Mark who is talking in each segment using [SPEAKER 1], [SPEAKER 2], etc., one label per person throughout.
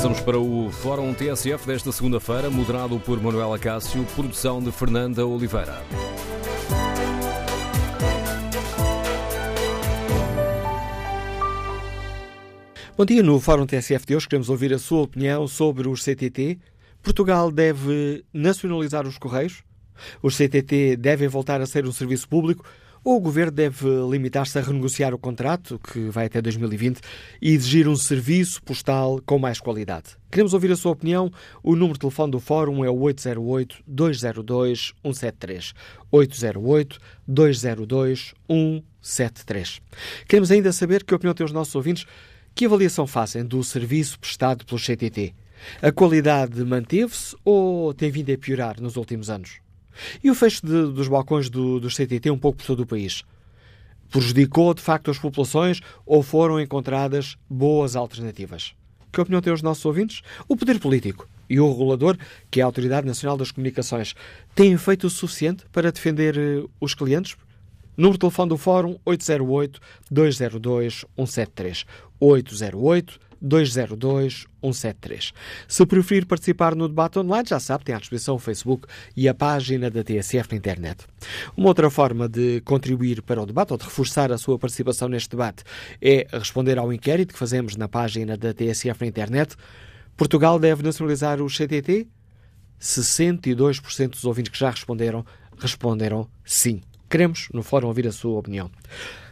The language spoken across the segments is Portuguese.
[SPEAKER 1] Avançamos para o Fórum TSF desta segunda-feira, moderado por Manuela Cássio, produção de Fernanda Oliveira.
[SPEAKER 2] Bom dia, no Fórum TSF de hoje queremos ouvir a sua opinião sobre os CTT. Portugal deve nacionalizar os Correios? Os CTT devem voltar a ser um serviço público? Ou o Governo deve limitar-se a renegociar o contrato, que vai até 2020, e exigir um serviço postal com mais qualidade? Queremos ouvir a sua opinião. O número de telefone do Fórum é o 808-202-173. 808-202-173. Queremos ainda saber que opinião têm os nossos ouvintes. Que avaliação fazem do serviço prestado pelo CTT? A qualidade manteve-se ou tem vindo a piorar nos últimos anos? E o fecho de, dos balcões do, do CTT um pouco por todo o país? Prejudicou de facto as populações ou foram encontradas boas alternativas? Que opinião têm os nossos ouvintes? O poder político e o regulador, que é a Autoridade Nacional das Comunicações, têm feito o suficiente para defender uh, os clientes? Número de telefone do Fórum 808-202-173. 808-202-173. Se preferir participar no debate online, já sabe, tem à disposição o Facebook e a página da TSF na internet. Uma outra forma de contribuir para o debate ou de reforçar a sua participação neste debate é responder ao inquérito que fazemos na página da TSF na internet. Portugal deve nacionalizar o CTT? 62% dos ouvintes que já responderam responderam sim. Queremos, no fórum, ouvir a sua opinião.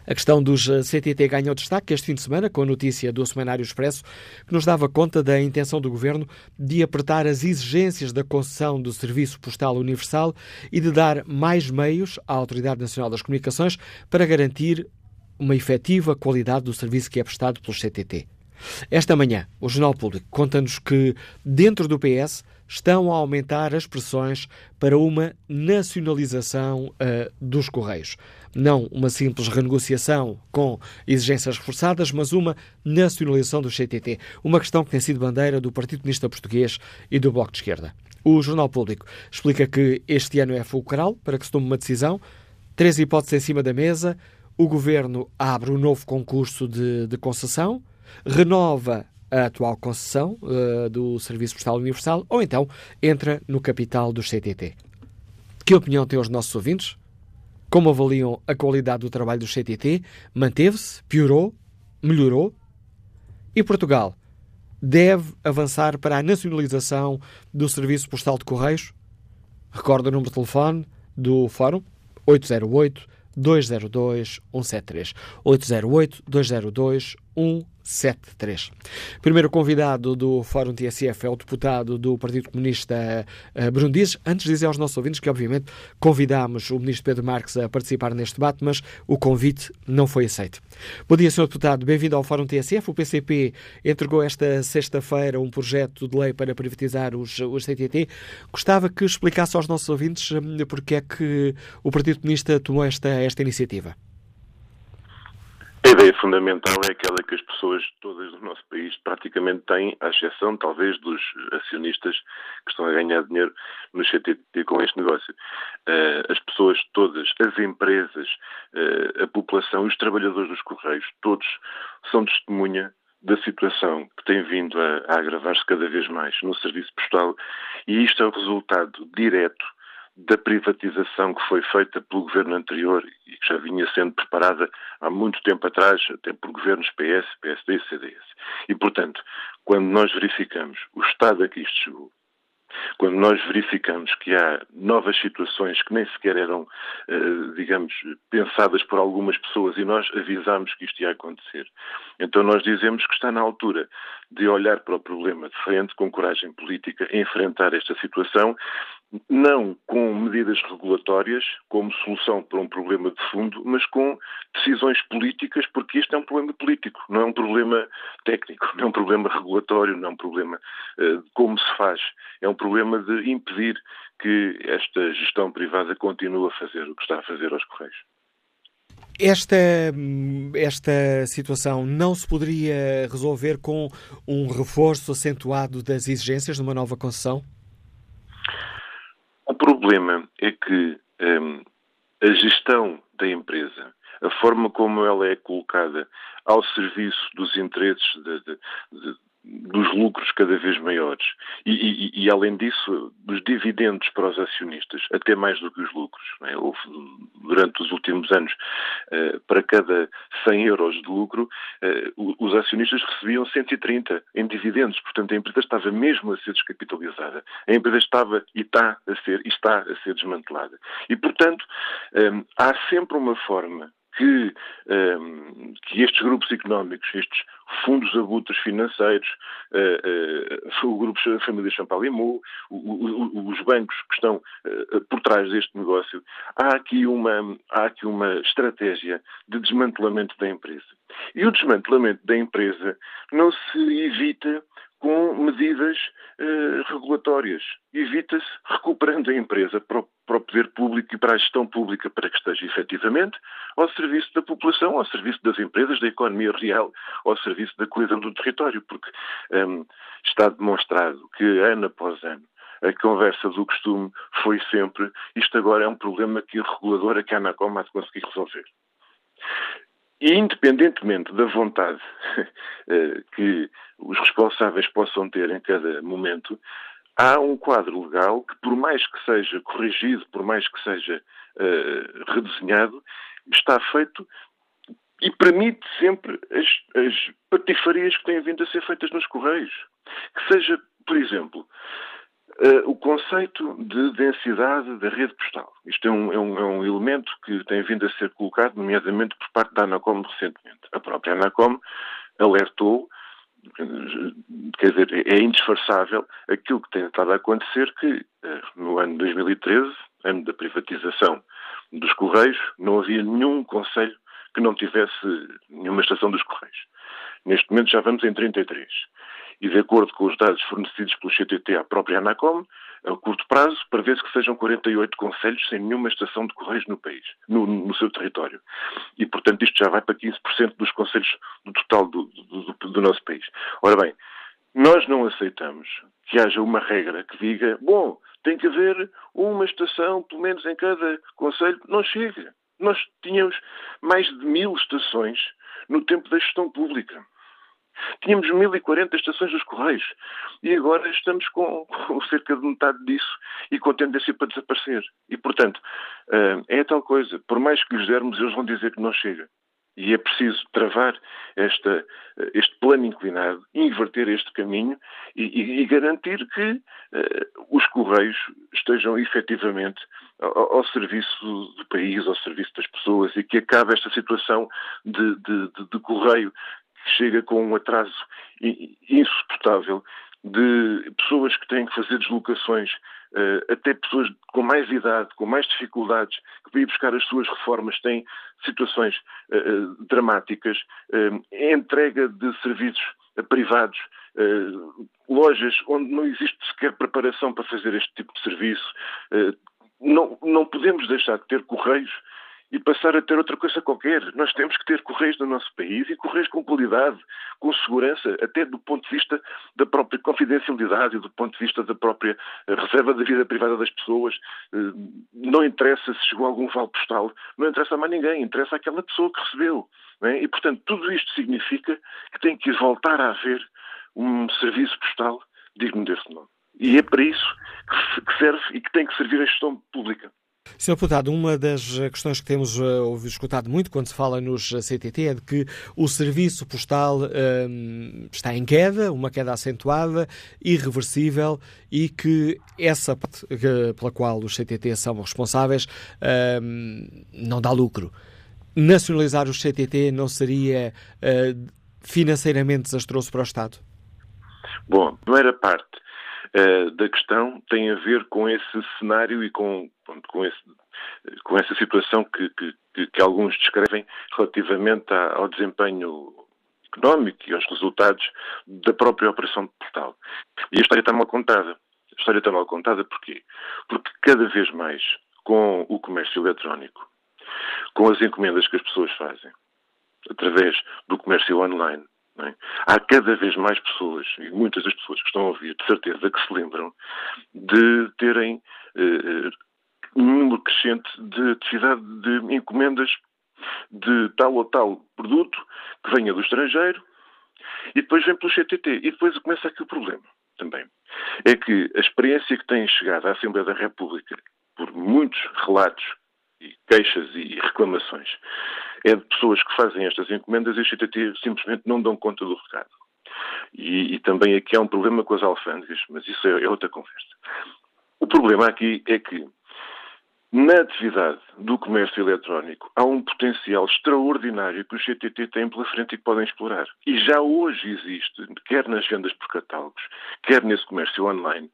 [SPEAKER 2] A questão dos eh, CTT ganhou destaque este fim de semana com a notícia do Semanário Expresso que nos dava conta da intenção do Governo de apertar as exigências da concessão do Serviço Postal Universal e de dar mais meios à Autoridade Nacional das Comunicações para garantir uma efetiva qualidade do serviço que é prestado pelos CTT. Esta manhã, o Jornal Público conta-nos que, dentro do PS, estão a aumentar as pressões para uma nacionalização uh, dos Correios. Não uma simples renegociação com exigências reforçadas, mas uma nacionalização do CTT. Uma questão que tem sido bandeira do Partido Comunista Português e do Bloco de Esquerda. O Jornal Público explica que este ano é fulcral para que se tome uma decisão. Três hipóteses em cima da mesa. O Governo abre um novo concurso de, de concessão, renova a atual concessão uh, do Serviço Postal Universal ou então entra no capital do CTT. Que opinião têm os nossos ouvintes? Como avaliam a qualidade do trabalho do CTT? Manteve-se? Piorou? Melhorou? E Portugal deve avançar para a nacionalização do Serviço Postal de Correios? Recorda o número de telefone do Fórum? 808 202 173. 808 202 173. 73. O primeiro convidado do Fórum TSF é o deputado do Partido Comunista uh, Brundizes. Antes de dizer aos nossos ouvintes que, obviamente, convidámos o ministro Pedro Marques a participar neste debate, mas o convite não foi aceito. Bom dia, Sr. Deputado. Bem-vindo ao Fórum TSF. O PCP entregou esta sexta-feira um projeto de lei para privatizar os, os CTT. Gostava que explicasse aos nossos ouvintes hum, porque é que o Partido Comunista tomou esta, esta iniciativa.
[SPEAKER 3] A ideia fundamental é aquela que as pessoas todas do nosso país praticamente têm, à exceção talvez dos acionistas que estão a ganhar dinheiro no CTT com este negócio. Uh, as pessoas todas, as empresas, uh, a população e os trabalhadores dos Correios, todos são testemunha da situação que tem vindo a, a agravar-se cada vez mais no serviço postal e isto é o resultado direto da privatização que foi feita pelo governo anterior e que já vinha sendo preparada há muito tempo atrás, até por governos PS, PSD e CDS. E, portanto, quando nós verificamos o estado a que isto chegou, quando nós verificamos que há novas situações que nem sequer eram, eh, digamos, pensadas por algumas pessoas e nós avisamos que isto ia acontecer, então nós dizemos que está na altura de olhar para o problema de frente, com coragem política, enfrentar esta situação não com medidas regulatórias como solução para um problema de fundo, mas com decisões políticas, porque este é um problema político, não é um problema técnico, não é um problema regulatório, não é um problema uh, de como se faz, é um problema de impedir que esta gestão privada continue a fazer o que está a fazer aos Correios.
[SPEAKER 2] Esta, esta situação não se poderia resolver com um reforço acentuado das exigências numa nova concessão?
[SPEAKER 3] O problema é que um, a gestão da empresa, a forma como ela é colocada ao serviço dos interesses de, de, de, dos lucros cada vez maiores e, e, e, além disso, dos dividendos para os acionistas, até mais do que os lucros. É? Houve, durante os últimos anos, uh, para cada 100 euros de lucro, uh, os acionistas recebiam 130 em dividendos. Portanto, a empresa estava mesmo a ser descapitalizada. A empresa estava e está a ser, está a ser desmantelada. E, portanto, um, há sempre uma forma que, um, ehm, que estes grupos económicos, estes fundos abutres financeiros, uh, uh, o grupo família Champalimau, os bancos que estão uh, por trás deste negócio, há aqui, uma, há aqui uma estratégia de desmantelamento da empresa. E o desmantelamento da empresa não se evita com medidas regulatórias. Evita-se recuperando a empresa para o, para o, poder público e para a gestão pública para que esteja efetivamente ao serviço da população, ao serviço das empresas, da economia real, ao serviço da coesão do território, porque um, está demonstrado que ano após ano a conversa do costume foi sempre isto agora é um problema que o regulador, a Canacom, há de conseguir resolver. E independentemente da vontade eh, que os responsáveis possam ter em cada momento, há um quadro legal que, por mais que seja corrigido, por mais que seja uh, redesenhado, está feito e permite sempre as, as patifarias que têm vindo a ser feitas nos Correios. Que seja, por exemplo, Uh, o conceito de densidade da rede postal. Isto é um, é, um, é um, elemento que tem vindo a ser colocado, nomeadamente por parte da Anacom recentemente. A própria Anacom alertou, quer dizer, é indisfarçável aquilo que tem estado a acontecer que uh, no ano 2013, ano da privatização dos Correios, não havia nenhum conselho que não tivesse nenhuma estação dos Correios. Neste momento já vamos em 33 e, de acordo com os dados fornecidos pelo CTT à própria Anacom, a curto prazo, prevê-se que sejam 48 conselhos sem nenhuma estação de correios no país, no, no, seu território. E, portanto, isto já vai para 15% dos conselhos do total do, do, do nosso país. Ora bem, nós não aceitamos que haja uma regra que diga, bom, tem que haver uma estação, pelo menos em cada conselho. Não chega. Nós tínhamos mais de mil estações no tempo da gestão pública. Tínhamos 1040 estações dos Correios e agora estamos com, com, cerca de metade disso e com tendência para desaparecer. E, portanto, eh, é tal coisa. Por mais que lhes dermos, eles vão dizer que não chega. E é preciso travar esta, este plano inclinado, inverter este caminho e, e, e garantir que uh, os Correios estejam efetivamente ao, ao, serviço do país, ao serviço das pessoas e que acabe esta situação de, de, de, de Correio chega com um atraso insuportável de pessoas que têm que fazer deslocações, uh, até pessoas com mais idade, com mais dificuldades, que para ir buscar as suas reformas têm situações uh, dramáticas, uh, entrega de serviços privados, lojas onde não existe sequer preparação para fazer este tipo de serviço. não, não podemos deixar de ter correios e passar a ter outra coisa qualquer. Nós temos que ter correios no nosso país e correios com qualidade, com segurança, até do ponto de vista da própria confidencialidade e do ponto de vista da própria eh, reserva da vida privada das pessoas. Eh, não interessa se chegou algum vale postal, não interessa a mais ninguém, interessa àquela pessoa que recebeu. É? E, portanto, tudo isto significa que tem que voltar a haver um serviço postal digno desse nome. E é para isso que serve e que tem que servir a gestão pública.
[SPEAKER 2] Sr. Deputado, uma das questões que temos uh, escutado muito quando se fala nos CTT é de que o serviço postal um, está em queda, uma queda acentuada, irreversível e que essa parte pela qual os CTT são responsáveis um, não dá lucro. Nacionalizar os CTT não seria uh, financeiramente desastroso para o Estado?
[SPEAKER 3] Bom, primeira parte uh, da questão tem a ver com esse cenário e com, com, esse, com essa situação que, que, que, alguns descrevem relativamente ao desempenho económico e aos resultados da própria operação de portal. E a história está mal contada. A história está mal contada porquê? Porque cada vez mais, com o comércio eletrónico, com as encomendas que as pessoas fazem, através do comércio online, é? Há cada vez mais pessoas, e muitas das pessoas que estão a ouvir, de certeza que se lembram, de terem eh, um número crescente de atividade de encomendas de tal ou tal produto que venha do estrangeiro e depois vem pelo CTT. E depois começa aqui o problema também. É que a experiência que tem chegado à Assembleia da República, por muitos relatos e queixas e reclamações, é de pessoas que fazem estas encomendas e simplesmente não dão conta do recado. E, e também aqui há um problema com as alfândegas, mas isso é, é outra conversa. O problema aqui é que na atividade do comércio eletrónico há um potencial extraordinário que os CTT têm pela frente e que podem explorar. E já hoje existe, quer nas vendas por catálogos, quer nesse comércio online,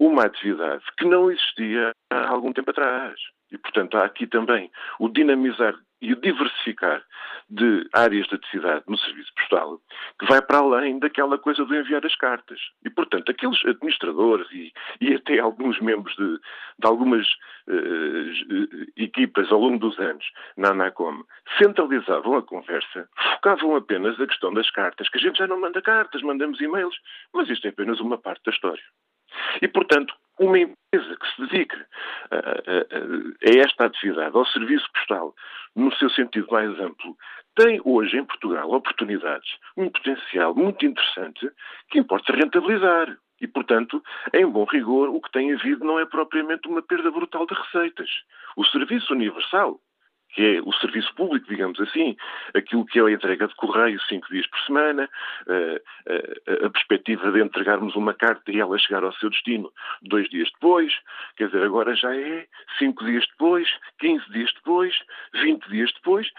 [SPEAKER 3] uma atividade que não existia há algum tempo atrás. E, portanto, há aqui também o dinamizar e diversificar de áreas de atividade no serviço postal, que vai para além daquela coisa de enviar as cartas. E, portanto, aqueles administradores e, e até alguns membros de, de algumas uh, equipas ao longo dos anos na ANACOM centralizavam a conversa, focavam apenas a questão das cartas, que a gente já não manda cartas, mandamos e-mails, mas isto é apenas uma parte da história. E, portanto, uma empresa que se dedique a, a, a, esta atividade, ao serviço postal, no seu sentido mais amplo, tem hoje em Portugal oportunidades, um potencial muito interessante que importa rentabilizar. E, portanto, em bom rigor, o que tem havido não é propriamente uma perda brutal de receitas. O serviço universal que é o serviço público, digamos assim, aquilo que é a entrega de correio cinco dias por semana, eh, eh, a perspectiva de entregarmos uma carta e ela chegar ao seu destino dois dias depois, quer dizer, agora já é cinco dias depois, quinze dias depois, vinte dias depois,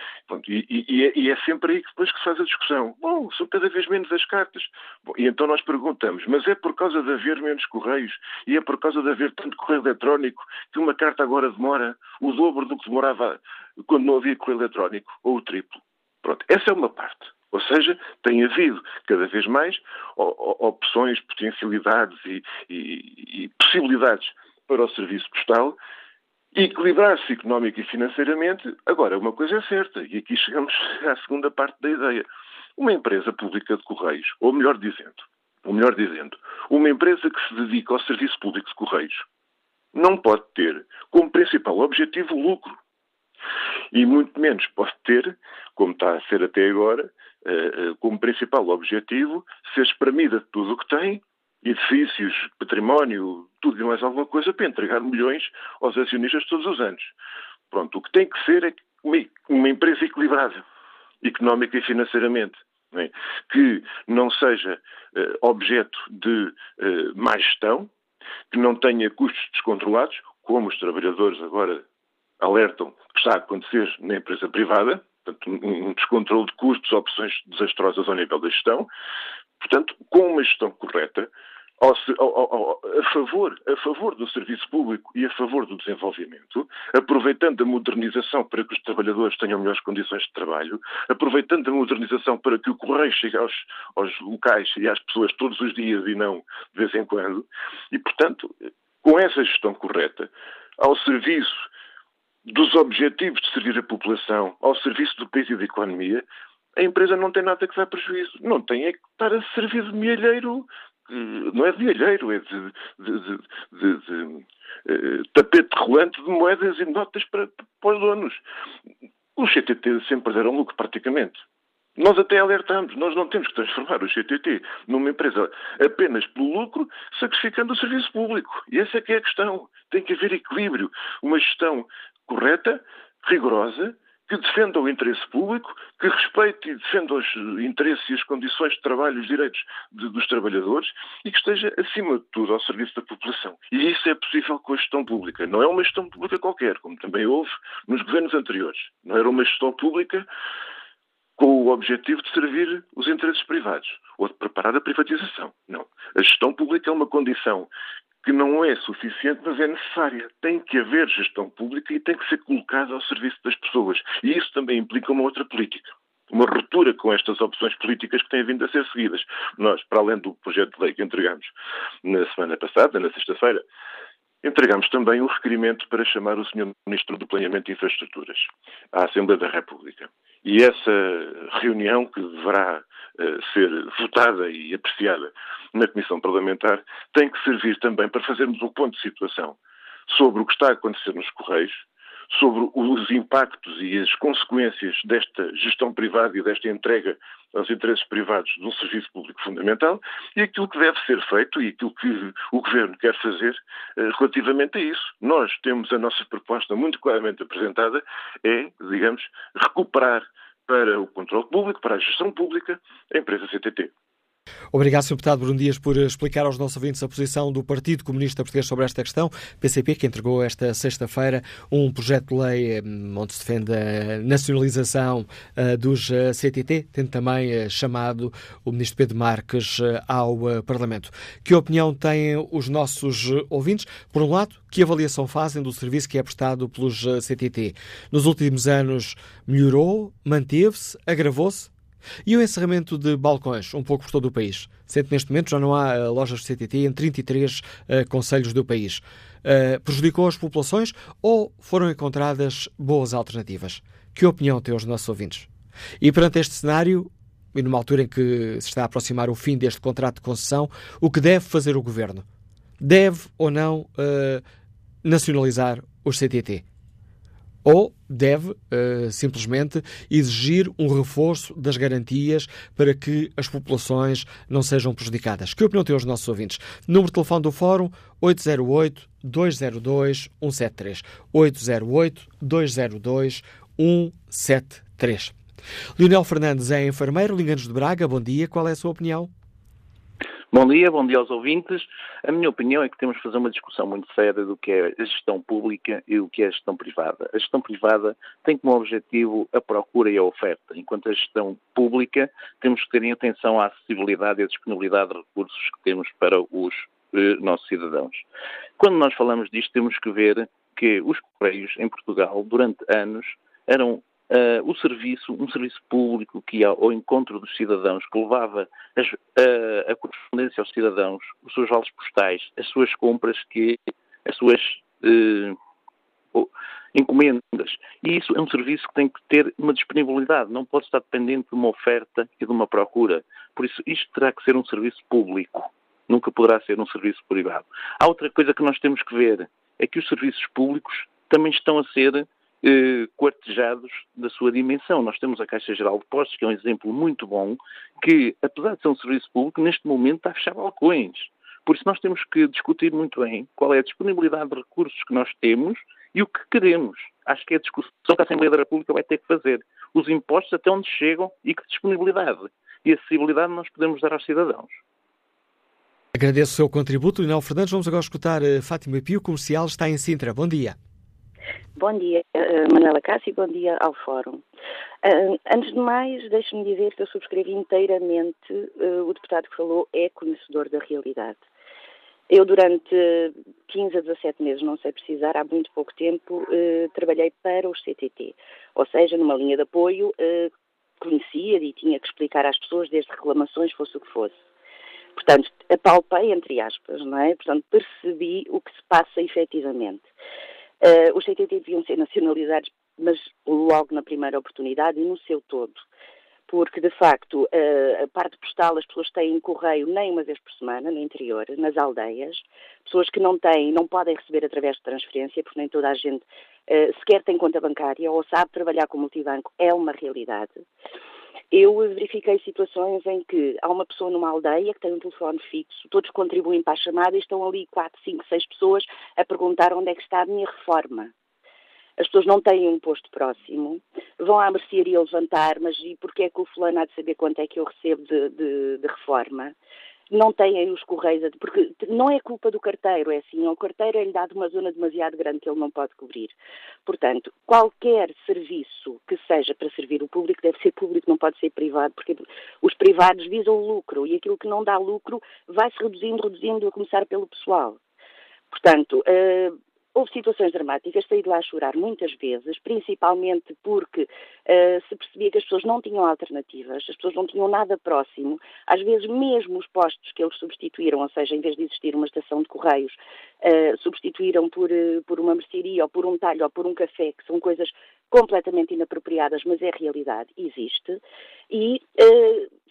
[SPEAKER 3] e, e, é, e, é, sempre aí que depois que se faz a discussão. Bom, são cada vez menos as cartas. Bom, e então nós perguntamos, mas é por causa de haver menos correios e é por causa de haver tanto correio eletrónico que uma carta agora demora o dobro do que demorava quando não havia correio eletrónico, ou o triplo. Pronto, essa é uma parte. Ou seja, tem havido cada vez mais opções, potencialidades e, e, e possibilidades para o serviço postal equilibrar-se económico e financeiramente. Agora, uma coisa é certa, e aqui chegamos à segunda parte da ideia. Uma empresa pública de Correios, ou melhor dizendo, ou melhor dizendo, uma empresa que se dedica ao serviço público de Correios, não pode ter como principal objetivo o lucro. E muito menos pode ter, como está a ser até agora, eh, eh, como principal objetivo ser espremida de tudo o que tem, edifícios, património, tudo e mais alguma coisa, para entregar milhões aos acionistas todos os anos. Pronto, o que tem que ser é uma empresa equilibrada, económica e financeiramente. É? que não seja uh, objeto de má gestão, que não tenha custos descontrolados, como os trabalhadores agora alertam que está a acontecer na empresa privada, portanto, um descontrole de custos, opções desastrosas ao nível da gestão. Portanto, com uma gestão correta, ao, ao, a, favor, a favor do serviço público e a favor do desenvolvimento, aproveitando a modernização para que os trabalhadores tenham melhores condições de trabalho, aproveitando a modernização para que o correio chegue aos, aos locais e às pessoas todos os dias e não de vez em quando, e, portanto, com essa gestão correta, ao serviço dos objetivos de servir a população ao serviço do país e da economia, a empresa não tem nada que dar prejuízo. Não tem é que estar a servir de milheiro, não é de milheiro, é de, de, de, de uh, tapete rolante de moedas e notas para, para os donos. Os CTT sempre deram lucro, praticamente. Nós até alertamos, nós não temos que transformar o CTT numa empresa apenas pelo lucro, sacrificando o serviço público. E essa é que é a questão. Tem que haver equilíbrio, uma gestão correta, rigorosa, que defenda o interesse público, que respeite e defenda os interesses e as condições de trabalho os direitos de, dos trabalhadores e que esteja, acima de tudo, ao serviço da população. E isso é possível com a gestão pública. Não é uma gestão pública qualquer, como também houve nos governos anteriores. Não era uma gestão pública com o objetivo de servir os interesses privados ou de preparar a privatização. Não. A gestão pública é uma condição que não é suficiente, mas é necessária. Tem que haver gestão pública e tem que ser colocada ao serviço das pessoas. E isso também implica uma outra política. Uma ruptura com estas opções políticas que têm vindo a ser seguidas. Nós, para além do projeto de lei que entregamos na semana passada, na sexta-feira, entregamos também um requerimento para chamar o Sr. Ministro do Planeamento e Infraestruturas à Assembleia da República. E essa reunião, que deverá uh, ser votada e apreciada na Comissão Parlamentar, tem que servir também para fazermos um ponto de situação sobre o que está a acontecer nos Correios, sobre os impactos e as consequências desta gestão privada e desta entrega aos interesses privados de um serviço público fundamental e aquilo que deve ser feito e aquilo que o Governo quer fazer uh, relativamente a isso. Nós temos a nossa proposta muito claramente apresentada, é, digamos, recuperar para o controle público, para a gestão pública, a empresa CTT.
[SPEAKER 2] Obrigado, Sr. Deputado Bruno Dias, por explicar aos nossos ouvintes a posição do Partido Comunista Português sobre esta questão. PCP, que entregou esta sexta-feira um projeto de lei hum, onde se defende a nacionalização uh, dos uh, CTT, tendo também chamado o Ministro Pedro Marques ao Parlamento. Que opinião têm os nossos ouvintes? Por um lado, que avaliação fazem do serviço que é prestado pelos CTT? Nos últimos anos melhorou, manteve-se, agravou-se? E o encerramento de balcões, um pouco por todo o país? Sendo que neste momento já não há uh, lojas de CTT em 33 uh, conselhos do país. Uh, prejudicou as populações ou foram encontradas boas alternativas? Que opinião têm os nossos ouvintes? E perante este cenário, e numa altura em que se está a aproximar o fim deste contrato de concessão, o que deve fazer o Governo? Deve ou não nacionalizar os CTT? ou deve uh, simplesmente exigir um reforço das garantias para que as populações não sejam prejudicadas. Que opinião têm os nossos ouvintes? Número de telefone do Fórum 808-202-173. 808-202-173. Leonel Fernandes é enfermeiro, Linganos de Braga. Bom dia, qual é a sua opinião?
[SPEAKER 4] Bom dia, bom dia aos ouvintes. A minha opinião é que temos que fazer uma discussão muito séria do que é a gestão pública e o que é a gestão privada. A gestão privada tem como objetivo a procura e a oferta, enquanto a gestão pública temos que ter em atenção à acessibilidade e à disponibilidade de recursos que temos para os eh, nossos cidadãos. Quando nós falamos disto, temos que ver que os Correios em Portugal, durante anos, eram Uh, o serviço, um serviço público que ia ao encontro dos cidadãos, que levava as, uh, a correspondência aos cidadãos, os seus vales postais, as suas compras, que, as suas uh, encomendas. E isso é um serviço que tem que ter uma disponibilidade, não pode estar dependente de uma oferta e de uma procura. Por isso, isto terá que ser um serviço público, nunca poderá ser um serviço privado. Há outra coisa que nós temos que ver, é que os serviços públicos também estão a ser eh, quartejados da sua dimensão. Nós temos a Caixa Geral de Postos, que é um exemplo muito bom, que, apesar de ser um serviço público, neste momento está a fechar balcões. Por isso nós temos que discutir muito bem qual é a disponibilidade de recursos que nós temos e o que queremos. Acho que é a discussão que a Assembleia da República vai ter que fazer. Os impostos até onde chegam e que disponibilidade e acessibilidade nós podemos dar aos cidadãos.
[SPEAKER 2] Agradeço o seu contributo, Leonel Fernandes. Vamos agora escutar uh, Fátima Pio, comercial, está em Sintra. Bom dia.
[SPEAKER 5] Bom dia, uh, Manuela Cássio, bom dia ao Fórum. Uh, antes de mais, deixe-me dizer que eu subscrevo inteiramente uh, o deputado que falou, é conhecedor da realidade. Eu, durante 15 a 17 meses, não sei precisar, há muito pouco tempo, trabalhei para os CTT, ou seja, numa linha de apoio, conhecia e tinha que explicar às pessoas, desde reclamações, fosse o que fosse. Portanto, apalpei, entre aspas, não é? Portanto, percebi o que se passa efetivamente. Uh, os CTT deviam ser nacionalizados, mas logo na primeira oportunidade e no seu todo. Porque, de facto, uh, a parte postal as pessoas têm correio nem uma vez por semana no interior, nas aldeias. Pessoas que não têm, não podem receber através de transferência, porque nem toda a gente uh, sequer tem conta bancária ou sabe trabalhar com multibanco, é uma realidade. Eu verifiquei situações em que há uma pessoa numa aldeia que tem um telefone fixo, todos contribuem para a chamada e estão ali quatro, cinco, seis pessoas a perguntar onde é que está a minha reforma. As pessoas não têm um posto próximo, vão à mercearia levantar, mas e porquê é que o fulano há de saber quanto é que eu recebo de, de, de reforma? Não têm os correios, porque não é culpa do carteiro, é assim, o carteiro é-lhe dado uma zona demasiado grande que ele não pode cobrir. Portanto, qualquer serviço que seja para servir o público deve ser público, não pode ser privado, porque os privados visam o lucro e aquilo que não dá lucro vai-se reduzindo, reduzindo, a começar pelo pessoal. Portanto, uh, Houve situações dramáticas, saí de lá a chorar muitas vezes, principalmente porque uh, se percebia que as pessoas não tinham alternativas, as pessoas não tinham nada próximo. Às vezes, mesmo os postos que eles substituíram, ou seja, em vez de existir uma estação de correios, uh, substituíram por, uh, por uma mercearia, ou por um talho, ou por um café, que são coisas completamente inapropriadas, mas é realidade, existe. E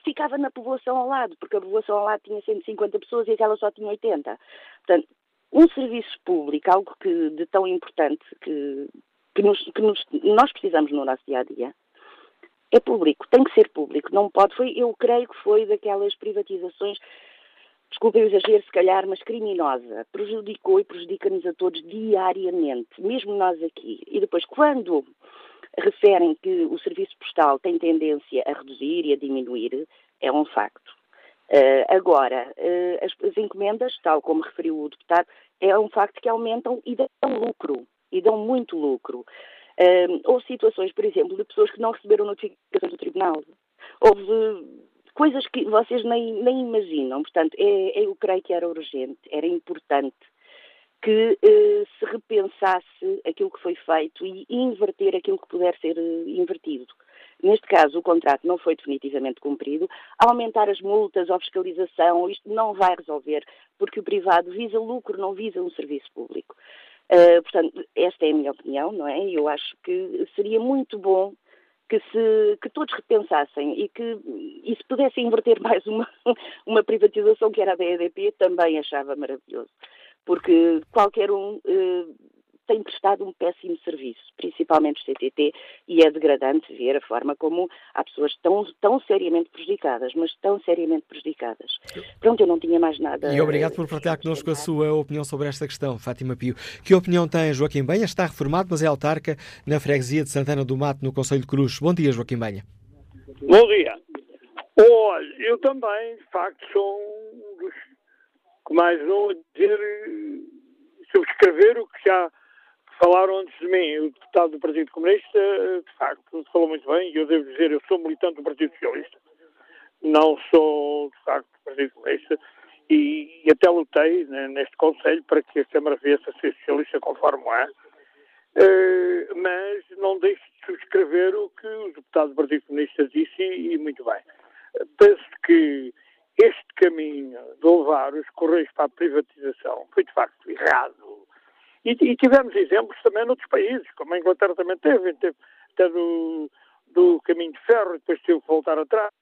[SPEAKER 5] ficava na povoação ao lado, porque a povoação ao lado tinha 150 pessoas e aquela só tinha 80. Portanto, um serviço público, algo que, de tão importante que que, nos, que nos, nós precisamos no nosso dia a dia, é público, tem que ser público, não pode. Foi, eu creio que foi daquelas privatizações, desculpem o exagero se calhar, mas criminosa. Prejudicou e prejudica-nos a todos diariamente, mesmo nós aqui. E depois, quando referem que o serviço postal tem tendência a reduzir e a diminuir, é um facto. Uh, agora, uh, as, as, encomendas, tal como referiu o deputado, é um facto que aumentam e dão lucro, e dão muito lucro. Uh, houve situações, por exemplo, de pessoas que não receberam notificação do tribunal. Houve coisas que vocês nem, nem imaginam. Portanto, é, é, eu creio que era urgente, era importante que se repensasse aquilo que foi feito e inverter aquilo que puder ser invertido. Neste caso, o contrato não foi definitivamente cumprido. Aumentar as multas ou fiscalização, isto não vai resolver, porque o privado visa lucro, não visa um serviço público. Uh, portanto, esta é a minha opinião, não é? Eu acho que seria muito bom que, se, que todos repensassem e que e se pudesse inverter mais uma, uma privatização que era a da EDP, também achava maravilhoso. Porque qualquer um uh, tem prestado um péssimo serviço, principalmente o CTT, e é degradante ver a forma como há pessoas tão, tão seriamente prejudicadas, mas tão seriamente prejudicadas. Pronto, eu não tinha mais nada.
[SPEAKER 2] E obrigado por partilhar connosco a sua opinião sobre esta questão, Fátima Pio. Que opinião tem Joaquim Benha? Está reformado, mas é autarca na freguesia de Santana do Mato, no Conselho de Cruz. Bom dia, Joaquim Benha.
[SPEAKER 6] Bom dia. Olha, eu também, de facto, sou um dos que mais vão dizer subscrever o que já falaram antes de mim, o deputado do Partido Comunista, de facto, falou muito bem, e eu devo dizer, eu sou militante do Partido Socialista. Não sou, de facto, do Partido Comunista, e, e até lutei né, neste Conselho para que a Câmara viesse a ser socialista conforme é. Uh, mas não deixo de subscrever o que o deputado do Partido Comunista disse, e, e muito bem. Penso que este caminho de levar os Correios para a privatização foi, de facto, errado e, e, tivemos exemplos também noutros países, como a Inglaterra também teve, teve até do, do caminho de ferro, depois teve que voltar atrás.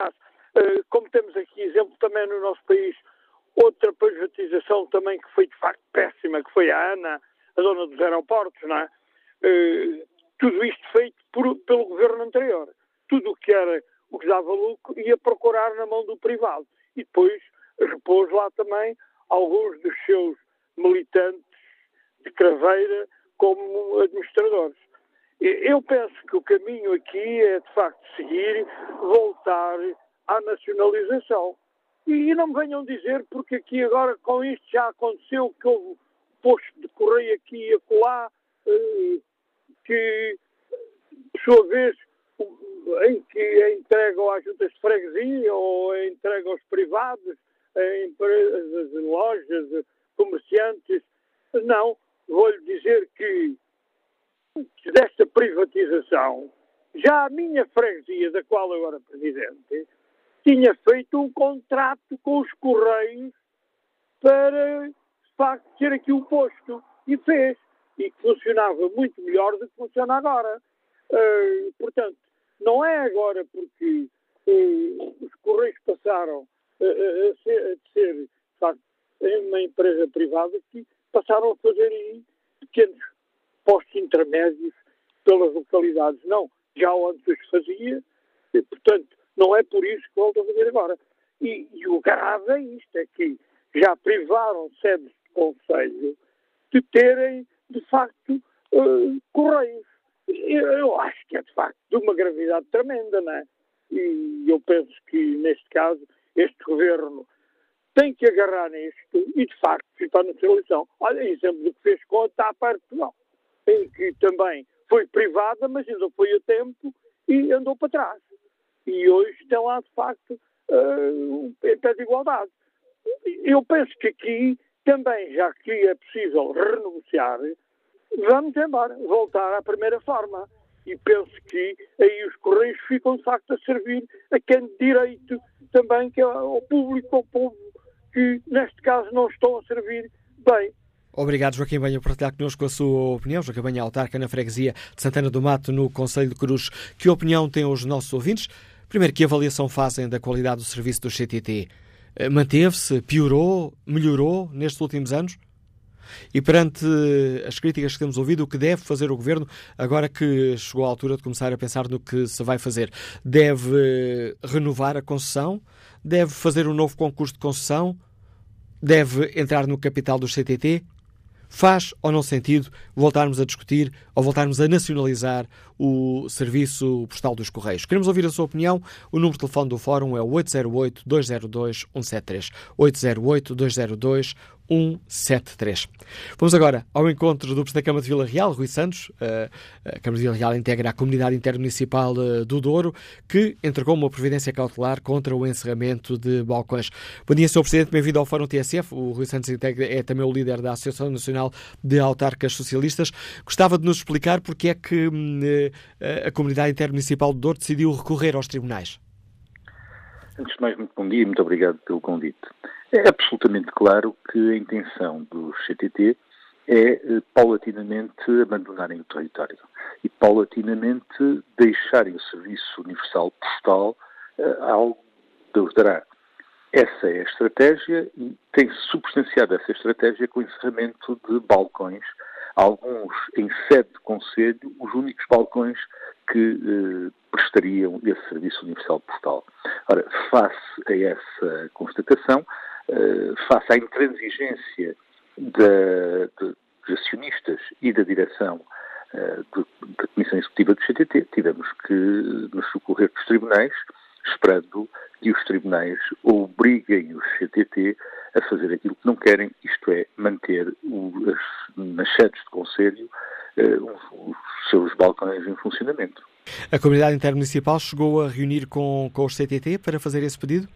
[SPEAKER 6] Uh, como temos aqui exemplo também no nosso país, outra privatização também que foi de facto péssima, que foi a ANA, a dona dos aeroportos, não é? Uh, tudo isto feito por, pelo governo anterior. Tudo o que era o que dava lucro ia procurar na mão do privado. E depois repôs lá também alguns dos seus militantes de Craveira como administradores. Eu penso que o caminho aqui é, de facto, seguir, voltar à nacionalização. E não me venham dizer, porque aqui agora com isto já aconteceu que houve posto de correio aqui e acolá, eh, que, por sua vez, em que é entregue às juntas de freguesia ou é entregue aos privados, a empresas, lojas, comerciantes. Não, vou-lhe dizer que desta privatização, já a minha freguesia, da qual eu era presidente, tinha feito um contrato com os Correios para, de facto, ter aqui um posto. E fez. E funcionava muito melhor do que funciona agora. Uh, portanto, não é agora porque uh, os Correios passaram uh, a, ser, a ser, de facto, uma empresa privada que passaram a fazer aí pequenos postos intermédios pelas localidades. Não, já antes fazia, e, portanto, não é por isso que volto a fazer agora. E, e o grave é isto, é que já privaram sedes de conselho de terem, de facto, uh, correios. Eu, eu acho que é, de facto, de uma gravidade tremenda, não é? E eu penso que, neste caso, este governo tem que agarrar nisto e, de facto, ficar na seleção. Olha, exemplo do que fez com a TAP de Portugal, em que também foi privada, mas ainda foi a tempo e andou para trás. E hoje tem lá, de facto, uh, em pé de igualdade. Eu penso que aqui também, já que é possível renegociar, vamos embora, voltar à primeira forma. E penso que aí os Correios ficam, de facto, a servir a quem de direito também, que é ao público, ao povo que, neste caso, não estão a servir bem.
[SPEAKER 2] Obrigado, Joaquim Banha, por partilhar connosco a sua opinião. Joaquim Banha, autarca na freguesia de Santana do Mato, no Conselho de Cruz. Que opinião têm os nossos ouvintes? Primeiro, que avaliação fazem da qualidade do serviço do CTT? Eh, manteve-se? Piorou? Melhorou nestes últimos anos? E perante as críticas que temos ouvido, o que deve fazer o Governo, agora que chegou a altura de começar a pensar no que se vai fazer? Deve renovar a concessão? Deve fazer um novo concurso de concessão? Deve entrar no capital do CTT? Faz ou não sentido voltarmos a discutir ou voltarmos a nacionalizar o Serviço Postal dos Correios? Queremos ouvir a sua opinião. O número de telefone do Fórum é 808-202-173. 808-202-173. 173. Vamos agora ao encontro do Presidente da Câmara de Vila Real, Rui Santos. Eh, a Câmara de Vila Real integra a Comunidade Intermunicipal eh, do Douro, que entregou uma providência cautelar contra o encerramento de balcões. Bom dia, Sr. Presidente, bem-vindo ao Fórum TSF. O Rui Santos é também o líder da Associação Nacional de Autarcas Socialistas. Gostava de nos explicar porque é que hum, eh, a Comunidade Intermunicipal do Douro decidiu recorrer aos tribunais.
[SPEAKER 7] Antes de mais, muito bom dia e muito obrigado pelo convite. É absolutamente claro que a intenção do CTT é eh, paulatinamente abandonarem o território e paulatinamente deixarem o serviço universal postal ao Deus dará. Essa é a estratégia e tem-se substanciado essa estratégia com o encerramento de balcões, alguns em sede de conselho, os únicos balcões que eh, prestariam esse serviço universal postal. Ora, face a essa constatação, eh, face à intransigência de, de, dos acionistas e da direção uh, da Comissão Executiva do CTT, tivemos que nos socorrer dos tribunais, esperando que os tribunais obriguem os CTT a fazer aquilo que não querem, isto é, manter o, as, nas sedes de conselho uh, os seus balcões em funcionamento.
[SPEAKER 2] A comunidade intermunicipal chegou a reunir com, com os CTT para fazer esse pedido?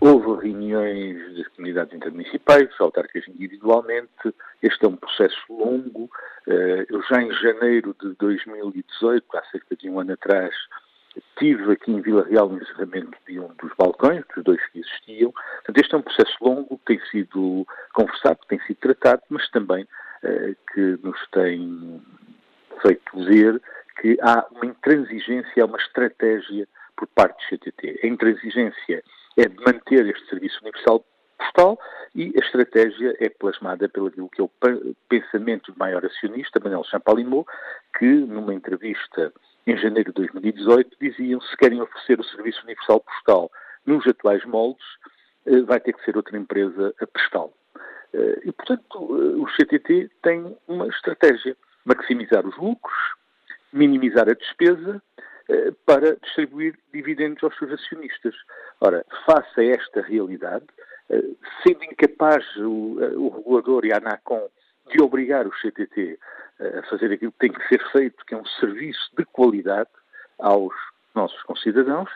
[SPEAKER 7] Houve reuniões das comunidades intermunicipais, autarcas individualmente. Este é um processo longo. Eh, eu já em janeiro de 2018, há cerca de um ano atrás, tive aqui em Vila Real o encerramento de um dos balcões, dos dois que existiam. Portanto, este é um processo longo que tem sido conversado, que tem sido tratado, mas também eh, que nos tem feito ver que há uma intransigência, há uma estratégia por parte do CTT. A intransigência é manter este serviço universal postal e a estratégia é plasmada pelo que é o pensamento do maior acionista, Manuel Champalimau, que numa entrevista em janeiro de 2018 diziam se querem oferecer o serviço universal postal nos atuais moldes, eh, vai ter que ser outra empresa a prestá-lo. Eh, e, portanto, eh, o CTT tem uma estratégia, maximizar os lucros, minimizar a despesa para distribuir dividendos aos seus acionistas. Ora, face a esta realidade, eh, sendo incapaz o, eh, o regulador e a ANACOM de obrigar o CTT a fazer aquilo que tem que ser feito, que é um serviço de qualidade aos nossos concidadãos,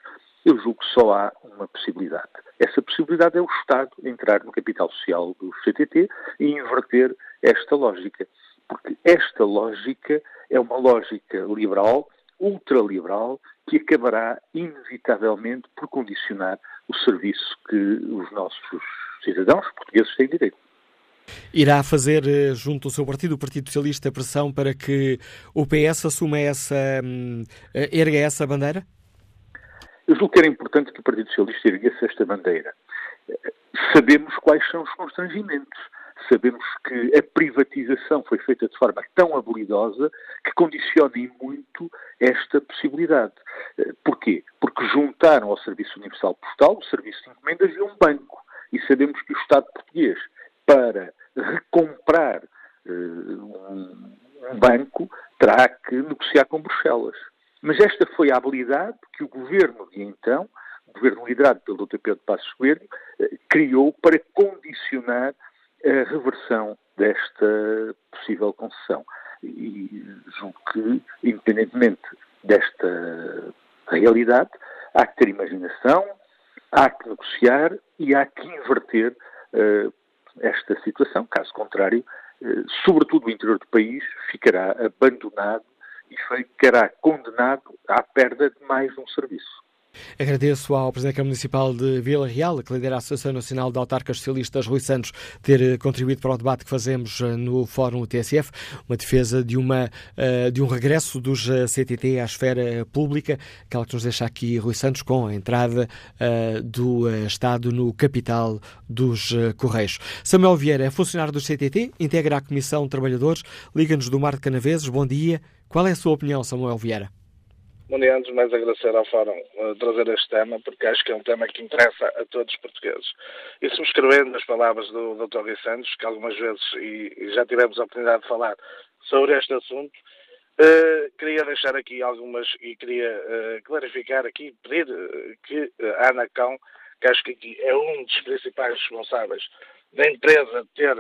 [SPEAKER 7] eu julgo que só há uma possibilidade. Essa possibilidade é o Estado entrar no capital social do CTT e inverter esta lógica. Porque esta lógica é uma lógica liberal ultraliberal que acabará inevitavelmente por condicionar o serviço que os nossos cidadãos portugueses têm direito.
[SPEAKER 2] Irá fazer, eh, junto ao seu partido, o Partido Socialista, pressão para que o PS assuma essa, hum, eh, erga essa bandeira?
[SPEAKER 7] Eu julgo que era importante que o Partido Socialista erguesse esta bandeira. Sabemos quais são os constrangimentos Sabemos que a privatização foi feita de forma tão habilidosa que condiciona muito esta possibilidade. Eh, porquê? Porque juntaram ao Serviço Universal Postal o Serviço de Encomendas e um banco. E sabemos que o Estado português, para recomprar uh, um, um banco, terá que negociar com Bruxelas. Mas esta foi a habilidade que o governo de então, o governo liderado pelo Dr. Pedro Passos Coelho, eh, criou para condicionar a reversão desta possível concessão. E julgo que, independentemente desta realidade, há que ter imaginação, há que negociar e há que inverter uh, esta situação. Caso contrário, uh, sobretudo o interior do país ficará abandonado e ficará condenado à perda de mais um serviço.
[SPEAKER 2] Agradeço ao Presidente da Municipal de Vila Real, que lidera a Associação Nacional de Autarcas Socialistas, Rui Santos, ter eh, contribuído para o debate que fazemos eh, no Fórum TSF, uma defesa de, uma, eh, de um regresso dos CTT à esfera pública, aquela que nos deixa aqui Rui Santos com a entrada do Estado no capital dos Correios. Samuel Vieira é funcionário dos CTT, integra a Comissão de Trabalhadores, liga-nos do Mar de Canaveses. Bom dia. Qual é a sua opinião, Samuel Vieira?
[SPEAKER 8] Dia, antes mais agradecer ao Fórum uh, trazer este tema, porque acho que é um tema que interessa a todos os portugueses. E subscrevendo as palavras do Dr. Rui Santos, que algumas vezes, e, e, já tivemos a oportunidade de falar sobre este assunto, uh, queria deixar aqui algumas, e queria uh, clarificar aqui, pedir que a ANACão, que acho que aqui é um dos principais responsáveis da empresa ter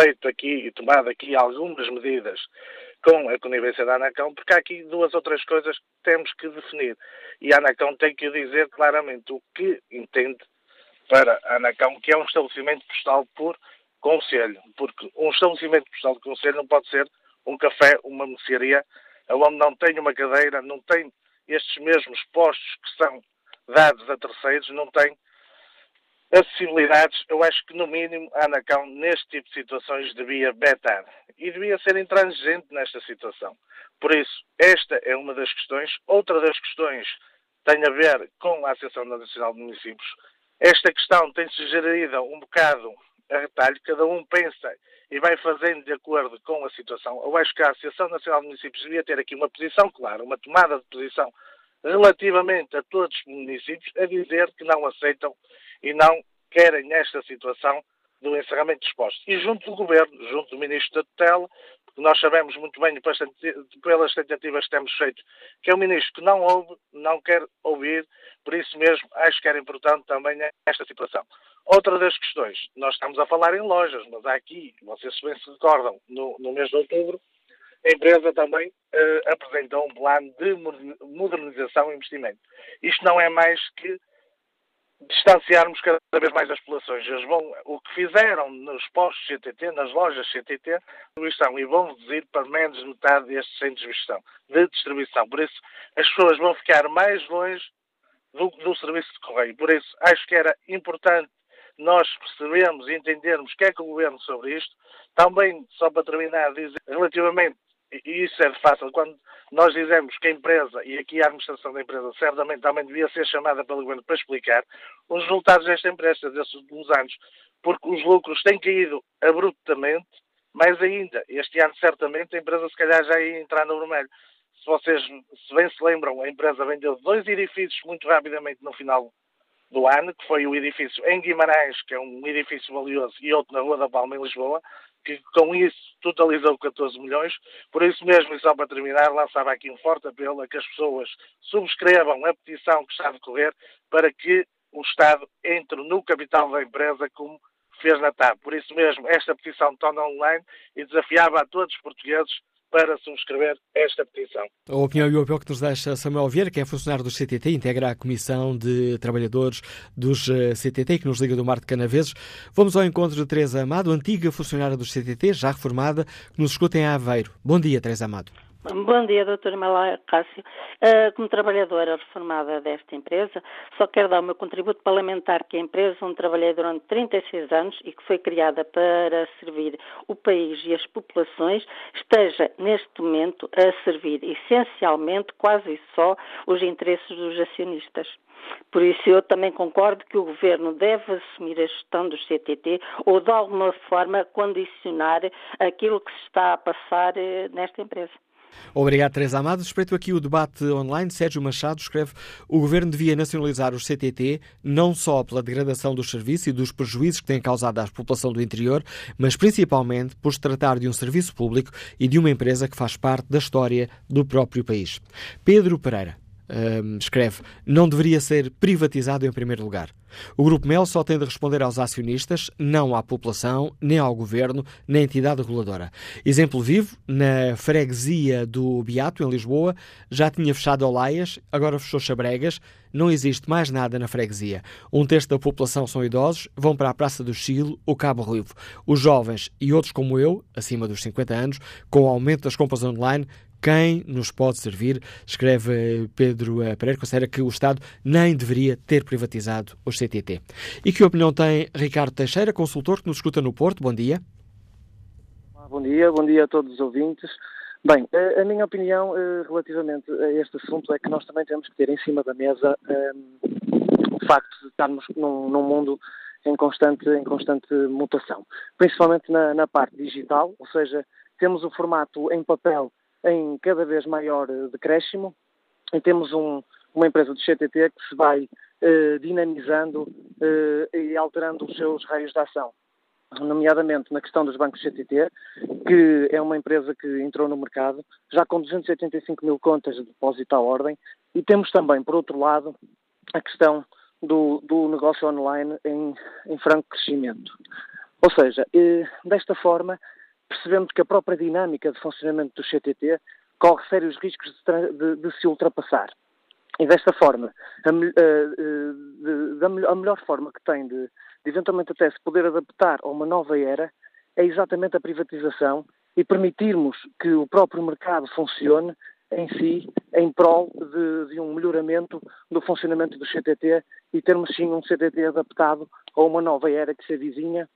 [SPEAKER 8] feito aqui e tomado aqui algumas medidas com a conivência da ANACão, porque há aqui duas ou três coisas que temos que definir. E a ANACão tem que dizer claramente o que entende para a ANACão, que é um estabelecimento postal por conselho. Porque um estabelecimento postal de conselho não pode ser um café, uma mercearia, onde não tem uma cadeira, não tem estes mesmos postos que são dados a terceiros, não tem acessibilidades, eu acho que no mínimo a ANACão neste tipo de situações devia betar e devia ser intransigente nesta situação. Por isso, esta é uma das questões. Outra das questões tem a ver com a Associação Nacional de Municípios. Esta questão tem-se gerida um bocado a retalho, cada um pensa e vai fazendo de acordo com a situação. Eu acho que a Associação Nacional de Municípios devia ter aqui uma posição clara, uma tomada de posição relativamente a todos os municípios, a dizer que não aceitam e não querem nesta situação do encerramento dos postos. E junto do Governo, junto do Ministro da Tutela, porque nós sabemos muito bem, pelas tentativas que temos feito, que é um Ministro que não ouve, não quer ouvir, por isso mesmo acho que era importante também esta situação. Outra das questões, nós estamos a falar em lojas, mas há aqui, vocês bem se recordam, no, no mês de outubro, a empresa também uh, apresentou um plano de modernização e investimento. Isto não é mais que distanciarmos cada vez mais as populações. Eles vão, o que fizeram nos postos CTT, nas lojas CTT, distribuição, e vão reduzir para menos de metade destes centros de distribuição, de distribuição. Por isso, as pessoas vão ficar mais longe do, do serviço de correio. Por isso, acho que era importante nós percebermos e entendermos o que é que o governo sobre isto. Também, só para terminar, dizer relativamente e isso é fácil. Quando nós dizemos que a empresa, e aqui a administração da empresa, certamente também devia ser chamada pelo governo para explicar os resultados desta empresa desses últimos anos, porque os lucros têm caído abruptamente, mais ainda, este ano certamente a empresa se calhar já ia entrar no vermelho. Se vocês se bem se lembram, a empresa vendeu dois edifícios muito rapidamente no final do ano, que foi o edifício em Guimarães, que é um edifício valioso, e outro na Rua da Palma, em Lisboa, que com isso totalizou 14 milhões. Por isso mesmo, e só para terminar, lançava aqui um forte apelo a que as pessoas subscrevam a petição que está a decorrer para que o Estado entre no capital da empresa como fez na TAP. Por isso mesmo, esta petição torna online e desafiava a todos os portugueses para subscrever esta petição.
[SPEAKER 2] A opinião e o apelo que nos deixa Samuel Vieira, que é funcionário do CTT, integra a Comissão de Trabalhadores dos eh, CTT, que nos liga do Mar de Canaveses. Vamos ao encontro de Teresa Amado, antiga funcionária do CTT, já reformada, que nos escuta em Aveiro. Bom dia, Teresa Amado.
[SPEAKER 9] Bom dia, doutora Malá Cássio. Uh, como trabalhadora reformada desta empresa, só quero dar o meu contributo para lamentar que a empresa onde trabalhei durante 36 anos e que foi criada para servir o país e as populações, esteja neste momento a servir essencialmente, quase só, os interesses dos acionistas. Por isso, eu também concordo que o Governo deve assumir a gestão do CTT ou, de alguma forma, condicionar aquilo que se está a passar eh, nesta empresa.
[SPEAKER 2] Obrigado, Teresa Amado. Respeito aqui o debate online. Sérgio Machado escreve o Governo devia nacionalizar os CTT não só pela degradação dos serviços e dos prejuízos que têm causado à população do interior, mas principalmente por se tratar de um serviço público e de uma empresa que faz parte da história do próprio país. Pedro Pereira um, escreve, não deveria ser privatizado em primeiro lugar. O Grupo Mel só tem de responder aos acionistas, não à população, nem ao governo, nem à entidade reguladora. Exemplo vivo, na freguesia do Beato, em Lisboa, já tinha fechado Olaias, agora fechou Chabregas, não existe mais nada na freguesia. Um terço da população são idosos, vão para a Praça do Chile, o Cabo Ruivo. Os jovens e outros como eu, acima dos 50 anos, com o aumento das compras online, quem nos pode servir, escreve Pedro Pereira, considera que o Estado nem deveria ter privatizado os CTT. E que opinião tem Ricardo Teixeira, consultor que nos escuta no Porto? Bom dia.
[SPEAKER 10] Bom dia, bom dia a todos os ouvintes. Bem, a, minha opinião eh, relativamente a este assunto é que nós também temos que ter em cima da mesa um, o facto de estarmos num, num, mundo em constante, em constante mutação, principalmente na, na, parte digital, ou seja, temos o formato em papel em cada vez maior eh, decréscimo. E temos um, uma empresa de CTT que se vai eh, dinamizando eh, e alterando os seus raios de ação. Nomeadamente na questão dos bancos CTT, que é uma empresa que entrou no mercado, já com 285 mil contas de depósito à ordem, e temos também, por outro lado, a questão do, do negócio online em, em, franco crescimento. Ou seja, desta forma, percebemos que a própria dinâmica de funcionamento do CTT corre sérios riscos de, de, de se ultrapassar. E desta forma, a, a, a, a melhor forma que tem de, de eventualmente até se poder adaptar a uma nova era, é exatamente a privatização e permitirmos que o próprio mercado funcione em si, em prol de, de, um melhoramento do funcionamento do CTT e termos sim um CTT adaptado a uma nova era que se avizinha